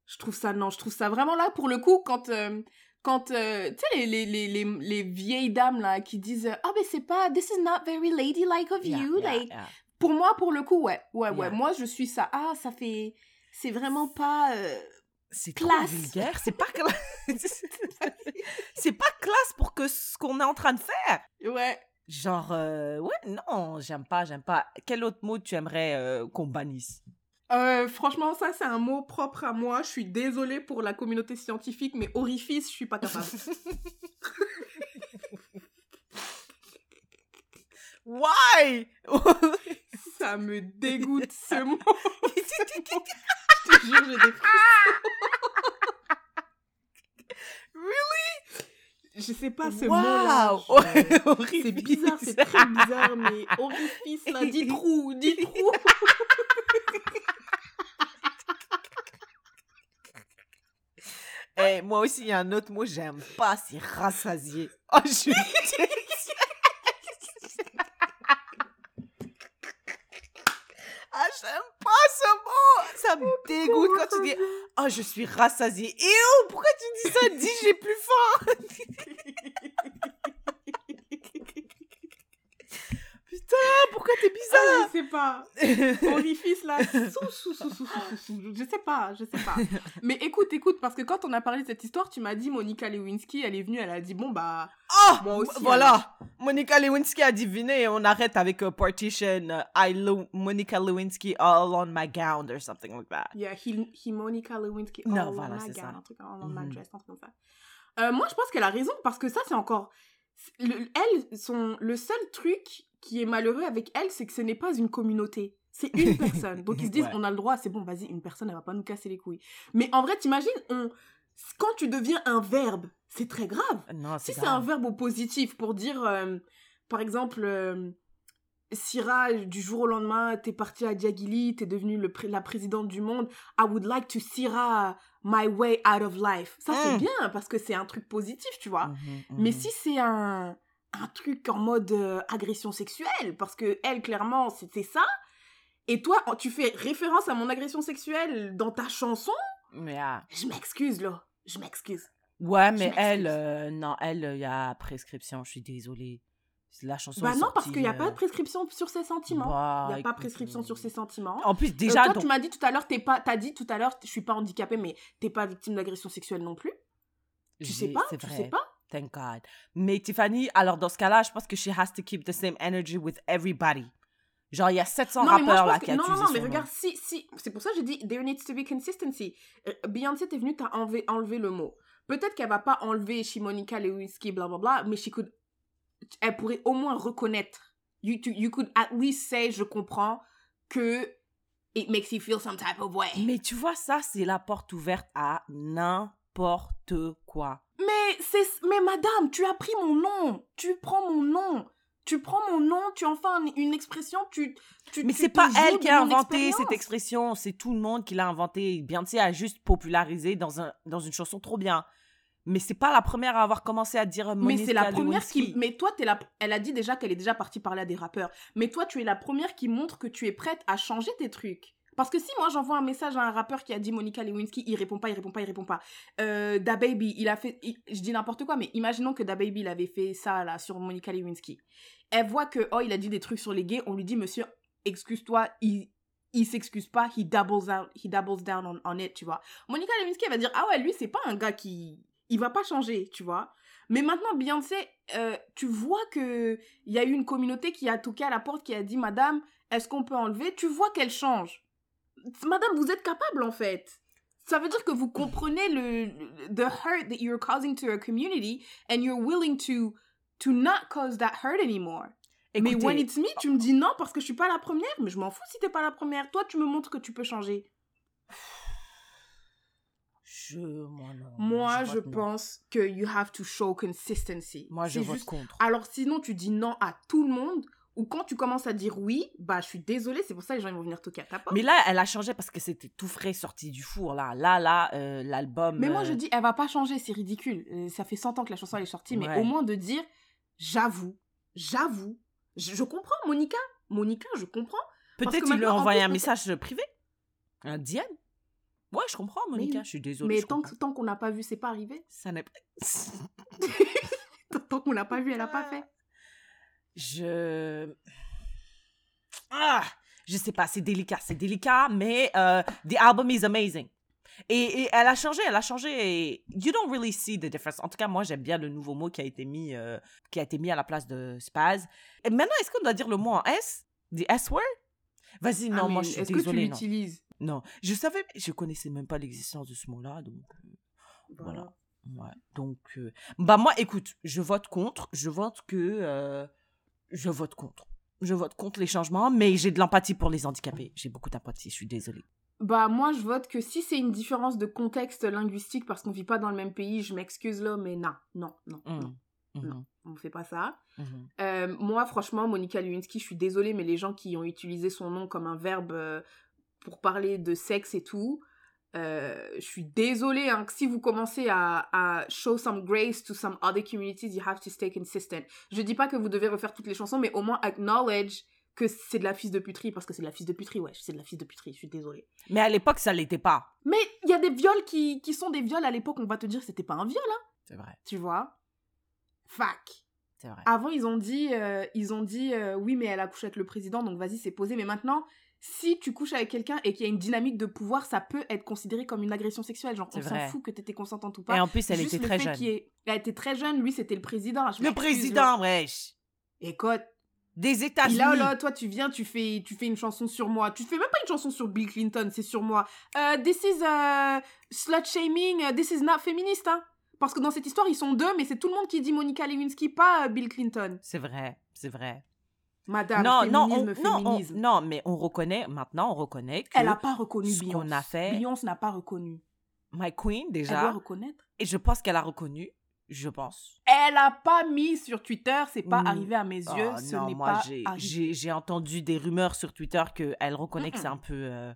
Je trouve ça, non, je trouve ça vraiment là, pour le coup, quand... euh, Quand, euh, tu sais, les, les, les, les, les vieilles dames, là, qui disent « Ah, mais c'est pas... This is not very ladylike of Yeah, you. yeah, like, yeah. Pour moi, pour le coup, ouais. Ouais, ouais. Moi, je suis ça. Ah, ça fait... C'est vraiment pas... euh, C'est Classe. vulgaire. C'est pas classe. c'est pas classe pour que ce qu'on est en train de faire. Ouais. Genre, euh, ouais, non, j'aime pas, j'aime pas. Quel autre mot tu aimerais euh, qu'on bannisse? Euh, franchement, ça, c'est un mot propre à moi. Je suis désolée pour la communauté scientifique, mais orifice, je suis pas capable. Why? Ça me dégoûte, ce mot. Je te jure, j'ai des frissons. Really? Je sais pas ce Wow. mot-là. Je- C'est bizarre, c'est très bizarre, mais orifice, là, dis trou, dis trou. Eh, moi aussi, il y a un autre mot j'aime pas, c'est rassasié. Oh, je... ah, j'aime pas ce mot. Ça me dégoûte quand tu dis « Oh, je suis rassasié. » Et oh, pourquoi tu dis ça? Dis « J'ai plus faim. » Putain, pourquoi t'es Ah, bizarre je sais pas. Orifice là. sous, sous, sous, sous, sous, sous. Je sais pas, je sais pas. Mais écoute, écoute, parce que quand on a parlé de cette histoire, tu m'as dit Monica Lewinsky, elle est venue, elle a dit bon bah. Oh, Moi aussi, voilà. Monica Lewinsky a deviné et on arrête avec euh, Partition. euh, I lo Monica Lewinsky all on my gown or something like that. Yeah, he, he Monica Lewinsky. Non, all voilà, on my c'est gown, ça. Un truc all on my Mhm. dress, un truc comme ça. Euh, moi, je pense qu'elle a raison parce que ça, c'est encore. le- elle, son, le seul truc qui est malheureux avec elle, c'est que ce n'est pas une communauté. C'est une personne. Donc ils se disent, Ouais. on a le droit, c'est bon, vas-y, une personne, elle va pas nous casser les couilles. Mais en vrai, t'imagines, on... quand tu deviens un verbe, c'est très grave. Non, Si c'est un verbe au positif pour dire, euh, par exemple, euh, Syrah, du jour au lendemain, t'es partie à Diagili, t'es devenue le la présidente du monde. I would like to Syrah my way out of life. Ça, c'est Mm. bien parce que c'est un truc positif, tu vois. Mhm, Mais mhm. si c'est un, un truc en mode euh, agression sexuelle, parce que elle, clairement, c'était ça, et toi, tu fais référence à mon agression sexuelle dans ta chanson, Mais, ah. je m'excuse, là. Je m'excuse. Ouais, mais elle, euh, non, elle, il y a prescription, je suis désolée. La chanson Bah est non, parce qu'il n'y a euh, pas de prescription sur ses sentiments. bah, Il n'y a pas écoute, prescription euh, sur ses sentiments. En plus, Euh, déjà, toi, donc, tu m'as dit tout à l'heure, t'es pas, t'as dit tout à l'heure, je suis pas handicapée, mais t'es pas victime d'agression sexuelle non plus. Tu sais pas, tu sais pas. Thank God. Mais Tiffany, alors dans ce cas-là, je pense que she has to keep the same energy with everybody. Genre, il y a 700 non, rappeurs là qui Non, non, non, mais nom. regarde, si, si, c'est pour ça que j'ai dit, there needs to be consistency. Euh, Beyoncé, t'es venue, t'as enlevé, enlevé le mot. Peut-être qu'elle va pas enlever chez Monica Lewinsky, blablabla, mais she could, elle pourrait au moins reconnaître. You, to- you could at least say, je comprends, que it makes you feel some type of way. Mais tu vois, ça, c'est la porte ouverte à n'importe quoi. Mais c'est mais madame, tu as pris mon nom. Tu prends mon nom. Tu prends mon nom, tu en fais un- une expression, tu tu Mais c'est pas elle qui a inventé cette expression, c'est tout le monde qui l'a inventé. Beyoncé a juste popularisé dans, un, dans une chanson trop bien. Mais c'est pas la première à avoir commencé à dire Mais c'est la première qui mais toi t'es la elle a dit déjà qu'elle est déjà partie parler à des rappeurs. Mais toi tu es la première qui montre que tu es prête à changer tes trucs. Parce que si moi j'envoie un message à un rappeur qui a dit Monica Lewinsky, il répond pas, il répond pas, il répond pas. Euh, Da Baby, il a fait, je dis n'importe quoi, mais imaginons que Da Baby il avait fait ça là sur Monica Lewinsky. Elle voit que oh il a dit des trucs sur les gays, on lui dit monsieur excuse-toi, il il s'excuse pas, he doubles out, he doubles down on, on it, tu vois. Monica Lewinsky elle va dire ah ouais lui c'est pas un gars qui il va pas changer, tu vois. Mais maintenant Beyoncé, euh, tu vois que il y a eu une communauté qui a toqué à la porte qui a dit madame est-ce qu'on peut enlever? Tu vois qu'elle change. Madame, vous êtes capable en fait. Ça veut dire que vous comprenez le, the hurt that you're causing to a community and you're willing to to not cause that hurt anymore. mais Écoutez, when it's me, tu me dis non parce que je suis pas la première, mais je m'en fous si t'es pas la première. Toi, tu me montres que tu peux changer. je, moi non. Moi, je non. pense que you have to show consistency. Moi, je vote juste- contre. Alors sinon, tu dis non à tout le monde ou quand tu commences à dire oui, bah je suis désolée, c'est pour ça que les gens ils vont venir toquer à ta porte. Mais là, elle a changé parce que c'était tout frais sorti du four. Là, là, là, euh, l'album. Mais moi, euh, je dis, elle va pas changer, c'est ridicule. Euh, ça fait 100 ans que la chanson elle est sortie, mais au moins de dire, j'avoue, j'avoue, je, je comprends, Monica. Monica, je comprends. Peut-être il lui a envoyé un message privé. Un DM. Ouais, je comprends, Monica. Je suis désolée. mais tant, tant qu'on n'a pas vu, c'est pas arrivé. Ça n'est pas. Tant qu'on l'a pas vu, elle a pas fait. Je. Ah! Je sais pas, c'est délicat, c'est délicat, mais euh, the album is amazing. Et, et elle a changé, elle a changé. Et you don't really see the difference. En tout cas, moi, j'aime bien le nouveau mot qui a été mis, euh, qui a été mis à la place de spaz. Et maintenant, est-ce qu'on doit dire le mot en S? The S word? Vas-y, non, Ah, moi, mais je suis Est-ce que tu désolée, non. l'utilises? Non, je savais, je connaissais même pas l'existence de ce mot-là, donc euh, voilà. Ouais. Donc, euh, bah moi, écoute, je vote contre. Je vote que, euh, je vote contre. Je vote contre les changements, mais j'ai de l'empathie pour les handicapés. J'ai beaucoup d'empathie. Je suis désolée. Bah moi, je vote que si c'est une différence de contexte linguistique parce qu'on vit pas dans le même pays, je m'excuse là, mais non, non, non, Mhm. non, Mhm. Non. on fait pas ça. Mhm. Euh, moi, franchement, Monica Lewinsky, je suis désolée, mais les gens qui ont utilisé son nom comme un verbe euh, pour parler de sexe et tout, euh, je suis désolée. Hein, que si vous commencez à, à show some grace to some other communities, you have to stay consistent. Je dis pas que vous devez refaire toutes les chansons, mais au moins acknowledge que c'est de la fille de puterie, parce que c'est de la fille de puterie, ouais, c'est de la fille de puterie, je suis désolée. Mais à l'époque, ça l'était pas. Mais il y a des viols qui, qui sont des viols à l'époque, on va te dire que c'était pas un viol, hein, C'est vrai. tu vois? Fac. C'est vrai. Avant, ils ont dit, euh, ils ont dit euh, oui, mais elle a couché avec le président, donc vas-y, c'est posé. Mais maintenant, si tu couches avec quelqu'un et qu'il y a une dynamique de pouvoir, ça peut être considéré comme une agression sexuelle. Genre, on s'en fout que t'étais consentante ou pas. Et en plus, elle Juste était très jeune. ait- Elle était très jeune, lui, c'était le président. Le président, wesh. Écoute, Des Et États-Unis. là, là, toi, tu viens, tu fais, tu fais une chanson sur moi. Tu fais même pas une chanson sur Bill Clinton, c'est sur moi. Euh, this is uh, slut shaming, uh, this is not féministe, hein. Parce que dans cette histoire, ils sont deux, mais c'est tout le monde qui dit Monica Lewinsky, pas euh, Bill Clinton. C'est vrai, c'est vrai. Madame, non, non, féminisme, on- non, on- féminisme. non, mais on reconnaît, maintenant, on reconnaît que Elle a pas reconnu ce qu'on Beyoncé. a fait- Beyoncé n'a pas reconnu. My Queen, Elle déjà, doit reconnaître. et je pense qu'elle a reconnu, je pense. Elle a pas mis sur Twitter, c'est pas Mm. arrivé à mes yeux, Oh, ce non, n'est moi, pas j'ai- arrivé. j'ai j'ai entendu des rumeurs sur Twitter qu'elle reconnaît que c'est un peu... euh,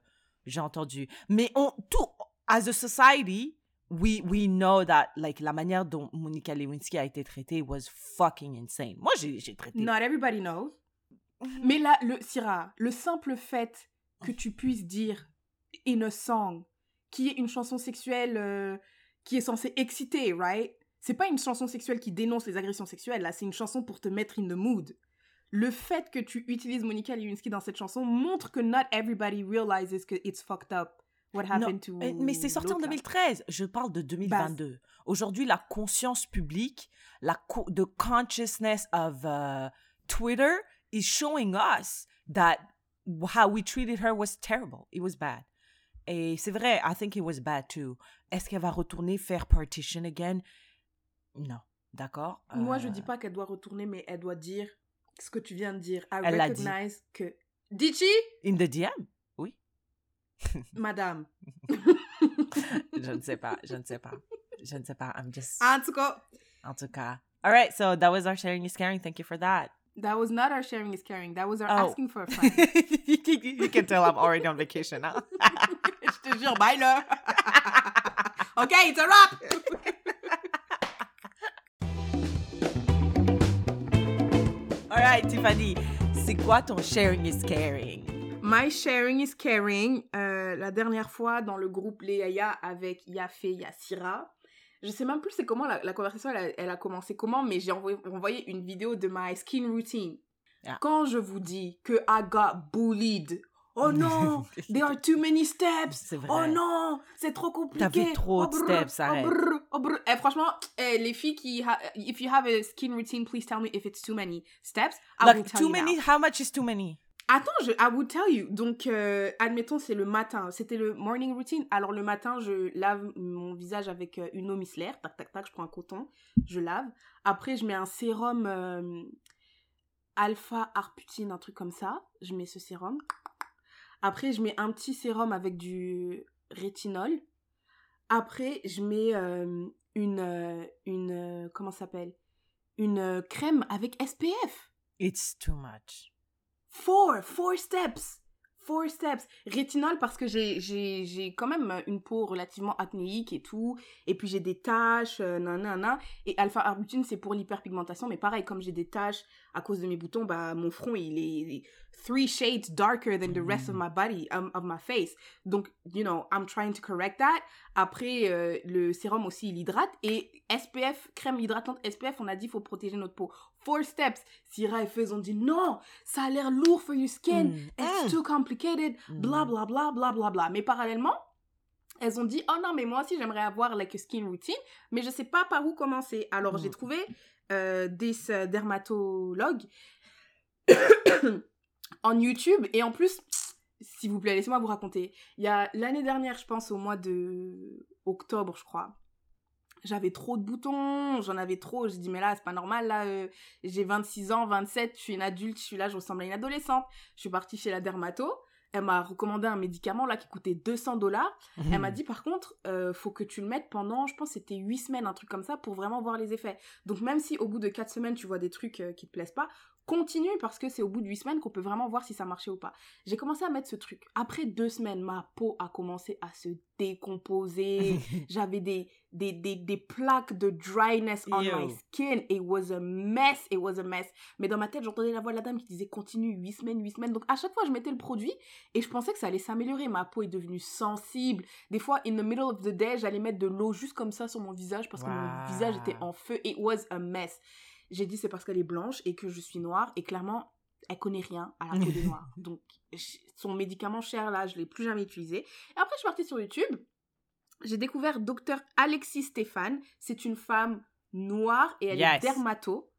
j'ai entendu. Mais on, tout, as a society, we, we know that, like, la manière dont Monica Lewinsky a été traitée was fucking insane. Moi, j'ai j'ai traité... Not everybody knows. Mais là, le, Syrah, le simple fait que tu puisses dire in a song, qui est une chanson sexuelle euh, qui est censée exciter, right? C'est pas une chanson sexuelle qui dénonce les agressions sexuelles, là, c'est une chanson pour te mettre in the mood. Le fait que tu utilises Monica Lewinsky dans cette chanson montre que not everybody realizes que it's fucked up. What Non, happened to. Eh, Mais c'est sorti en l'autre, là. 2013. Je parle de 2022. Aujourd'hui, la conscience publique, la co- the consciousness of uh, Twitter is showing us that how we treated her was terrible. It was bad. Et c'est vrai, I think it was bad too. Est-ce qu'elle va retourner faire partition again? Non. D'accord? Moi, je Euh, dis pas qu'elle doit retourner, mais elle doit dire ce que tu viens de dire. I Elle l'a dit. recognize que. Dit-she? In the DM? Oui. Madame. je ne sais pas. Je ne sais pas. Je ne sais pas. I'm just. En tout cas, En tout cas. All right, so that was our sharing is caring. Thank you for that. That was not our sharing is caring. That was our Oh. asking for a friend. you, can, you can tell I'm already on vacation now. Je te jure, bye là. ok, it's a wrap. All right, Tiffany, c'est quoi ton sharing is caring? My sharing is caring. Euh, la dernière fois dans le groupe Léaya avec Yafé Yassira. Je sais même plus c'est comment la, la conversation elle a, elle a commencé comment, mais j'ai envoyé, envoyé une vidéo de my skin routine. Ah. Quand je vous dis que I got bullied. Oh non, there are too many steps. Oh non, c'est trop compliqué. T'as fait trop Oh de steps, oh arrête. brr, oh brr. Eh, franchement, eh, les filles qui... ha- if you have a skin routine, please tell me if it's too many steps. I will Like, tell too you now. many? How much is too many? Attends, je, I will tell you. Donc, euh, admettons, c'est le matin. C'était le morning routine. Alors, le matin, je lave mon visage avec euh, une eau micellaire. Tac, tac, tac, je prends un coton. Je lave. Après, je mets un sérum euh, alpha arputine, un truc comme ça. Je mets ce sérum. Après, je mets un petit sérum avec du rétinol. Après, je mets une, une, comment ça s'appelle? Une crème avec SPF. It's too much. Four, four steps. Four steps. Rétinol parce que j'ai, quand même une peau relativement acnéique et tout. Et puis j'ai des taches, euh, nanana. Et alpha-arbutin, c'est pour l'hyperpigmentation. Mais pareil, comme j'ai des taches à cause de mes boutons, bah, mon front, il est, il est three shades darker than the rest of my body, um, of my face. Donc, you know, I'm trying to correct that. Après, euh, le sérum aussi, il hydrate. Et SPF, crème hydratante SPF, on a dit, faut protéger notre peau. Four steps. Syrah et Fez ont dit, non, ça a l'air lourd for your skin. Mm. It's Mm. too complicated. Bla, Mm. bla, bla, bla, bla, bla. Mais parallèlement, elles ont dit, oh non, mais moi aussi, j'aimerais avoir like a skin routine, mais je sais pas par où commencer. Alors, j'ai Mm. trouvé euh, des euh, dermatologues en YouTube. Et en plus, s'il vous plaît, laissez-moi vous raconter. Il y a l'année dernière, je pense au mois de octobre, je crois. J'avais trop de boutons, j'en avais trop. Je dis, mais là, c'est pas normal. Là, euh, j'ai 26 ans, 27, je suis une adulte, je suis là, je ressemble à une adolescente. Je suis partie chez la dermato. Elle m'a recommandé un médicament là qui coûtait 200 dollars. Elle m'a dit par contre, euh, faut que tu le mettes pendant, je pense c'était 8 semaines, un truc comme ça, pour vraiment voir les effets. Donc même si au bout de 4 semaines tu vois des trucs euh, qui te plaisent pas, continue parce que c'est au bout de 8 semaines qu'on peut vraiment voir si ça marchait ou pas. J'ai commencé à mettre ce truc. Après 2 semaines, ma peau a commencé à se décomposer. J'avais des, des, des, des plaques de dryness on Ew. my skin. It was a mess, it was a mess. Mais dans ma tête, j'entendais la voix de la dame qui disait continue 8 semaines, 8 semaines. Donc à chaque fois, je mettais le produit et je pensais que ça allait s'améliorer. Ma peau est devenue sensible. Des fois, in the middle of the day, j'allais mettre de l'eau juste comme ça sur mon visage parce que mon visage était en feu. It was a mess. J'ai dit c'est parce qu'elle est blanche et que je suis noire et clairement elle connaît rien à la peau des noirs. Donc son médicament cher là, je l'ai plus jamais utilisé. Et après je suis partie sur YouTube. J'ai découvert docteur Alexis Stéphane. C'est une femme noire et elle est dermato.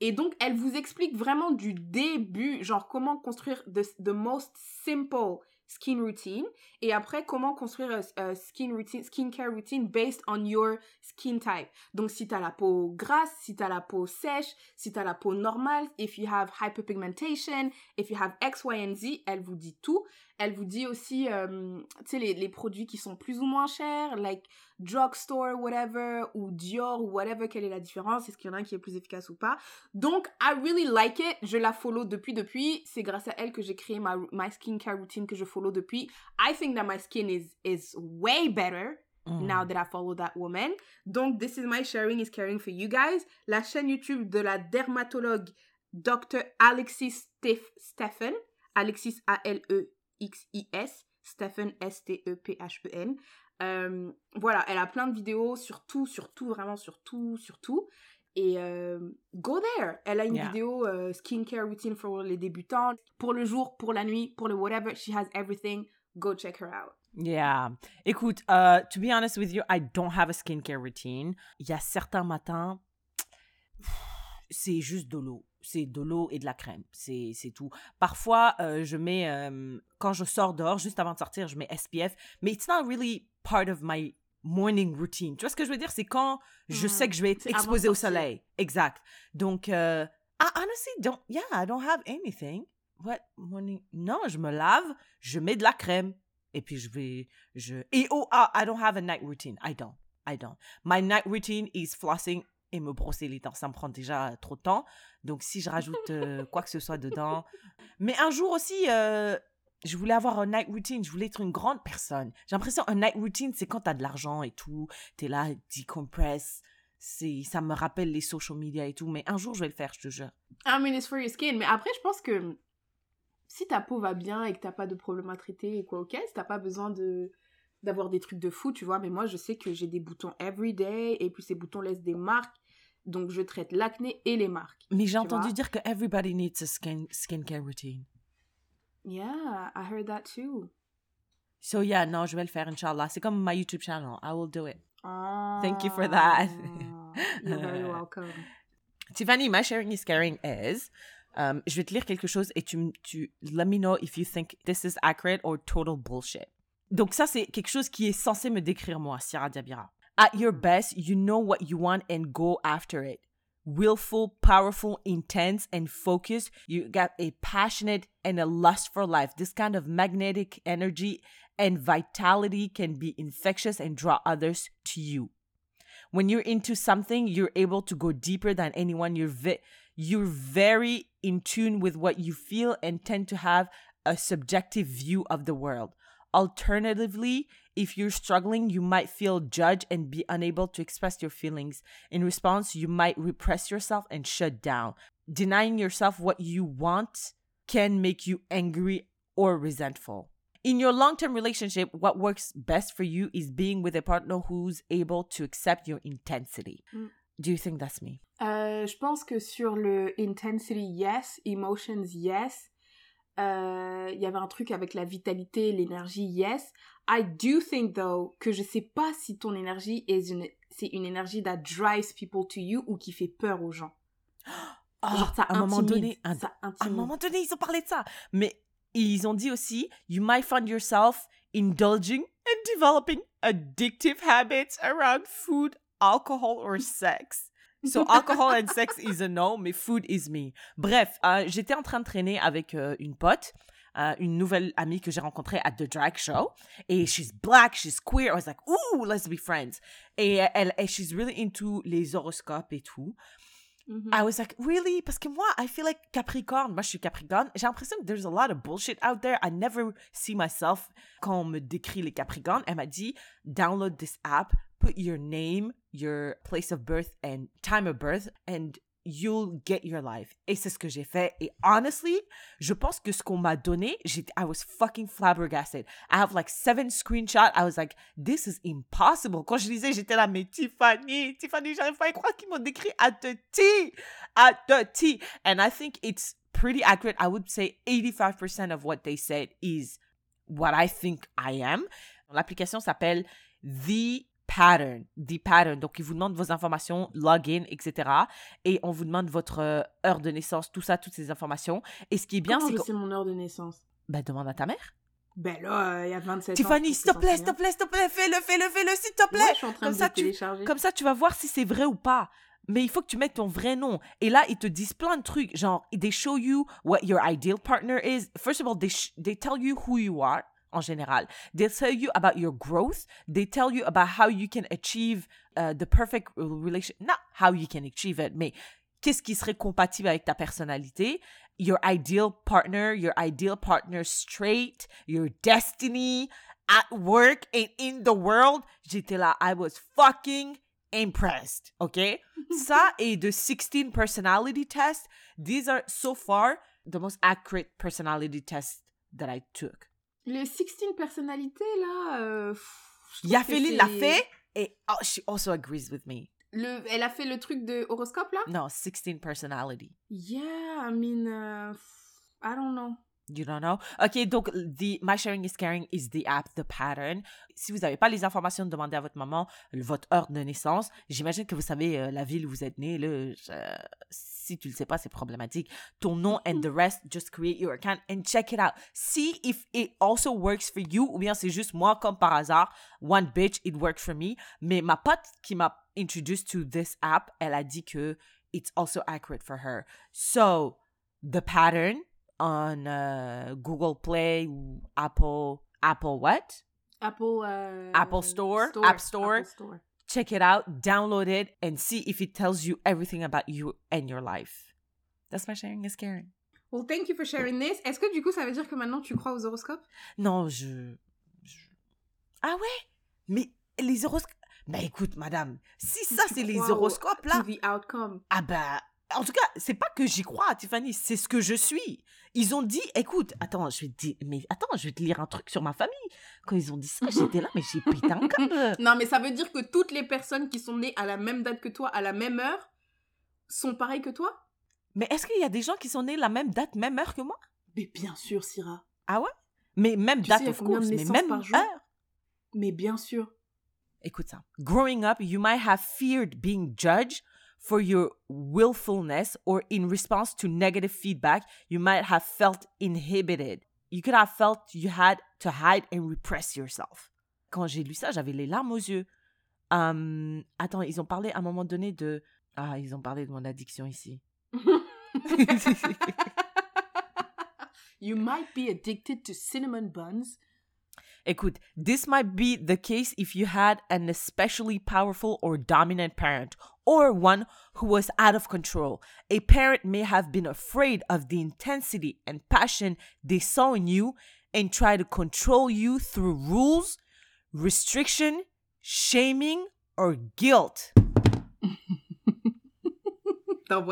Et donc, elle vous explique vraiment du début, genre comment construire the, the most simple skin routine. Et après comment construire un, skin routine skincare routine based on your skin type. Donc si t'as la peau grasse si t'as la peau sèche si t'as la peau normale if you have hyperpigmentation if you have X Y and Z elle vous dit tout elle vous dit aussi euh, tu sais les, les produits qui sont plus ou moins chers like drugstore, whatever, ou Dior, ou whatever, quelle est la différence, est-ce qu'il y en a un qui est plus efficace ou pas. Donc, I really like it, je la follow depuis, depuis, c'est grâce à elle que j'ai créé ma, my skincare routine que je follow depuis. I think that my skin is, is way better mm. now that I follow that woman. Donc, this is my sharing is caring for you guys. La chaîne YouTube de la dermatologue Dr. Alexis Stephen, Alexis A-L-E-X-I-S, Stephen S-T-E-P-H-E-N. Euh, voilà, elle a plein de vidéos sur tout, sur tout, vraiment sur tout, sur tout. Et euh, go there. Elle a une vidéo euh, skincare routine pour les débutants, pour le jour, pour la nuit, pour le whatever. She has everything. Go check her out. Yeah. Écoute, uh, to be honest with you, I don't have a skincare routine. Il y a certains matins, c'est juste de l'eau. C'est de l'eau et de la crème. C'est tout. Parfois, je mets, quand je sors dehors, juste avant de sortir, je mets SPF. Mais it's not really part of my morning routine. Tu vois ce que je veux dire? C'est quand je sais mm. que je vais être exposée au soleil. Exact. Donc, euh, I honestly don't, yeah, I don't have anything. What? Morning? Non, je me lave, je mets de la crème. Et puis je vais, je, et oh, ah, I don't have a night routine. I don't. I don't. My night routine is flossing et me brosser les dents. Ça me prend déjà trop de temps. Donc, si je rajoute euh, quoi que ce soit dedans. Mais un jour aussi, euh, je voulais avoir un night routine, je voulais être une grande personne. J'ai l'impression un night routine, c'est quand t'as de l'argent et tout, t'es là, decompress. C'est, ça me rappelle les social media et tout, mais un jour je vais le faire, je te jure. I mean, it's for your skin. Mais après, je pense que si ta peau va bien et que t'as pas de problème à traiter et quoi, ok, si t'as pas besoin de d'avoir des trucs de fou, tu vois. Mais moi, je sais que j'ai des boutons everyday et puis ces boutons laissent des marques. Donc, je traite l'acné et les marques. Mais j'ai entendu dire que everybody needs a skin, skincare routine. Yeah, I heard that too. So yeah, non, je vais le faire, inshallah. C'est comme my YouTube channel. I will do it. Thank you for that. You're very welcome. Tiffany, my sharing is caring is. Um, je vais te lire quelque chose et tu, tu let me know if you think this is accurate or total bullshit. Donc ça, c'est quelque chose qui est censé me décrire moi, Sierra Diabira. At your best, you know what you want and go after it willful, powerful, intense, and focused. You got a passionate and a lust for life. This kind of magnetic energy and vitality can be infectious and draw others to you. When you're into something, you're able to go deeper than anyone. You're you're very in tune with what you feel and tend to have a subjective view of the world. Alternatively, if you're struggling, you might feel judged and be unable to express your feelings. In response, you might repress yourself and shut down. Denying yourself what you want can make you angry or resentful. In your long term relationship, what works best for you is being with a partner who's able to accept your intensity. Mm. Do you think that's me? Euh, je pense que sur le intensity, yes. Emotions, yes. Euh, il y avait un truc avec la vitalité, l'énergie, yes. I do think though que je sais pas si ton énergie est une c'est une énergie that drives people to you ou qui fait peur aux gens. Oh, Genre ça à un moment donné, un, à un moment donné, ils ont parlé de ça. Mais ils ont dit aussi, you might find yourself indulging and developing addictive habits around food, alcohol or sex. So alcohol and sex is a no, mais food is me. Bref, euh, j'étais en train de traîner avec euh, une pote euh, une nouvelle amie que j'ai rencontrée à The Drag Show. Et she's black, she's queer. I was like, ooh, let's be friends. Et elle, et she's really into les horoscopes et tout. Mm-hmm. I was like, really? Parce que moi, I feel like Capricorn. Moi, je suis Capricorne. J'ai l'impression que there's a lot of bullshit out there. I never see myself quand on me décrit les Capricornes. Elle m'a dit, download this app, put your name, your place of birth and time of birth, and you'll get your life. Et c'est ce que j'ai fait. Et honestly, je pense que ce qu'on m'a donné, I was fucking flabbergasted. I have like seven screenshots. I was like, this is impossible. Quand je lisais, j'étais là, mais Tiffany, Tiffany, j'arrive pas à y croire qu'ils m'ont décrit à the T, at the T. And I think it's pretty accurate. I would say 85% of what they said is what I think I am. L'application s'appelle The pattern, the pattern. Donc, il vous demande vos informations, login, etc. Et on vous demande votre euh, heure de naissance, tout ça, toutes ces informations. Et ce qui est bien, c'est que... sais mon heure de naissance? Ben, demande à ta mère. Ben là, euh, il y a 27 ans. Tiffany, s'il te plaît, s'il te plaît, s'il te plaît, fais-le, fais-le, fais-le, s'il te plaît. Ouais, je suis en train Comme de ça, tu-. Comme ça, tu vas voir si c'est vrai ou pas. Mais il faut que tu mettes ton vrai nom. Et là, ils te disent plein de trucs. Genre, they show you what your ideal partner is. First of all, they, sh- they tell you who you are, en général. They tell you about your growth. They tell you about how you can achieve uh, the perfect relation. Not how you can achieve it, mais qu'est-ce qui serait compatible avec ta personnalité. Your ideal partner, your ideal partner straight, your destiny at work and in the world. J'étais là, I was fucking impressed. Okay? Ça et the 16 personality tests. These are so far the most accurate personality tests that I took. Le 16 personnalités, là. euh, pff, je trouve que Yafeli l'a fait et oh, she also agrees with me. Le, elle a fait le truc de horoscope, là? No, 16 personality. Yeah, I mean. pff, I don't know. You don't know? Ok, donc the My Sharing is Caring is the app, the pattern. Si vous n'avez pas les informations, demandez à votre maman votre heure de naissance. J'imagine que vous savez euh, la ville où vous êtes né. Là, je- si tu le sais pas, c'est problématique. Ton nom and the rest, just create your account and check it out. See if it also works for you ou bien c'est juste moi comme par hasard. One bitch, it worked for me. Mais ma pote qui m'a introduced to this app, elle a dit que it's also accurate for her. So, the pattern on uh, Google Play ou Apple Apple what? Apple. euh, Apple Store, App Store. Apple Store. Check it out, download it, and see if it tells you everything about you and your life. That's my sharing is caring. Well, thank you for sharing this. Est-ce que du coup, ça veut dire que maintenant tu crois aux horoscopes? Non, je, je- Ah ouais? Mais les horoscopes. Ben écoute, madame, si ça c'est les horoscopes là, To the outcome. Ah bah, en tout cas, c'est pas que j'y crois, Tiffany, c'est ce que je suis. Ils ont dit, écoute, attends, je vais te dire, mais attends, je vais te lire un truc sur ma famille. Quand ils ont dit ça, j'étais là, mais j'ai pété un câble. Non, mais ça veut dire que toutes les personnes qui sont nées à la même date que toi, à la même heure, sont pareilles que toi? Mais est-ce qu'il y a des gens qui sont nés la même date, même heure que moi? Mais bien sûr, Syrah. Ah ouais? Mais même Tu date, sais, of course, mais même par jour? heure. Mais bien sûr. Écoute ça. Growing up, you might have feared being judged for your willfulness or in response to negative feedback, you might have felt inhibited. You could have felt you had to hide and repress yourself. Quand j'ai lu ça, j'avais les larmes aux yeux. Hum, attends, ils ont parlé à un moment donné de... Ah, ils ont parlé de mon addiction ici. you might be addicted to cinnamon buns. Écoute, this might be the case if you had an especially powerful or dominant parent, or one who was out of control. A parent may have been afraid of the intensity and passion they saw in you and try to control you through rules, restriction, shaming, or guilt. T'as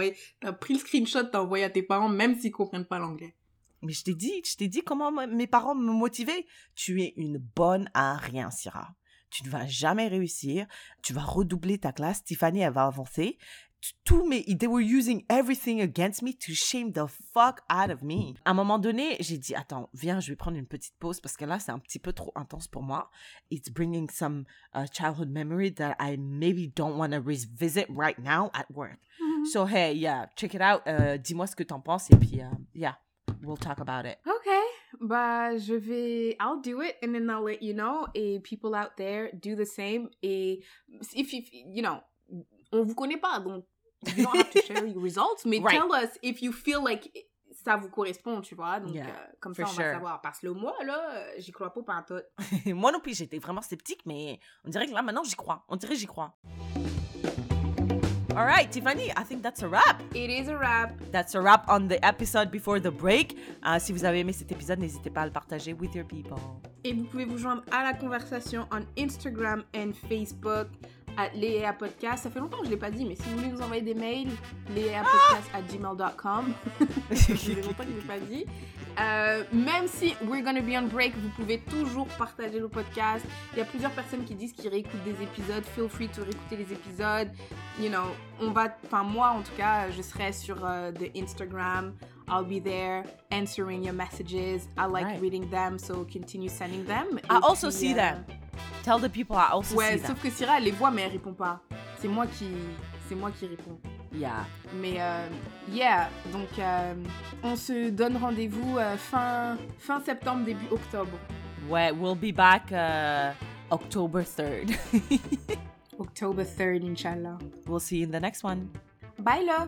pris le screenshot, t'as envoyé à tes parents, même s'ils comprennent pas l'anglais. Mais je t'ai dit, je t'ai dit comment mes parents me motivaient. Tu es une bonne à rien, Syrah. Tu ne vas jamais réussir. Tu vas redoubler ta classe. Tiffany, elle va avancer. T- Tous mes, they were using everything against me to shame the fuck out of me. À un moment donné, j'ai dit, attends, viens, je vais prendre une petite pause parce que là, c'est un petit peu trop intense pour moi. It's bringing some uh, childhood memory that I maybe don't want to revisit right now at work. So, hey, yeah, check it out. Euh, Dis-moi ce que t'en penses et puis, euh, yeah, we'll talk about it. Ok, bah je vais, I'll do it and then I'll let you know. Et people out there do the same. Et if you, you know, on vous connaît pas, donc you don't have to share your results, mais Right. tell us if you feel like ça vous correspond, tu vois. Donc Yeah, euh, comme ça on va sure. savoir. Parce que moi là, j'y crois pas pantoute. Moi non plus, j'étais vraiment sceptique, mais on dirait que là, maintenant, j'y crois. On dirait que j'y crois. All right, Tiffany, I think that's a wrap. It is a wrap. That's a wrap on the episode before the break. Euh, si vous avez aimé cet épisode, n'hésitez pas à le partager with your people. Et vous pouvez vous joindre à la conversation on Instagram and Facebook. à Léa Podcast. Ça fait longtemps que je l'ai pas dit, mais si vous voulez nous envoyer des mails, léapodcast at gmail.com. ça fait longtemps que je l'ai pas dit. Euh, même si we're gonna be on break, vous pouvez toujours partager le podcast. Il y a plusieurs personnes qui disent qu'ils réécoutent des épisodes. Feel free to réécouter les épisodes. You know, on va, enfin moi en tout cas, je serai sur euh, the Instagram. I'll be there answering your messages. I like Right. reading them, so continue sending them. I Et also puis, see euh, them. Tell the people I also Ouais, see them. sauf que Syrah elle les voit mais elle répond pas. C'est moi qui, c'est moi qui réponds. Yeah. Mais euh, yeah, donc euh, on se donne rendez-vous euh, fin fin septembre début octobre. Ouais, we'll be back uh, October 3rd. October 3rd, Inch'Allah. we'll see you in the next one. Bye là!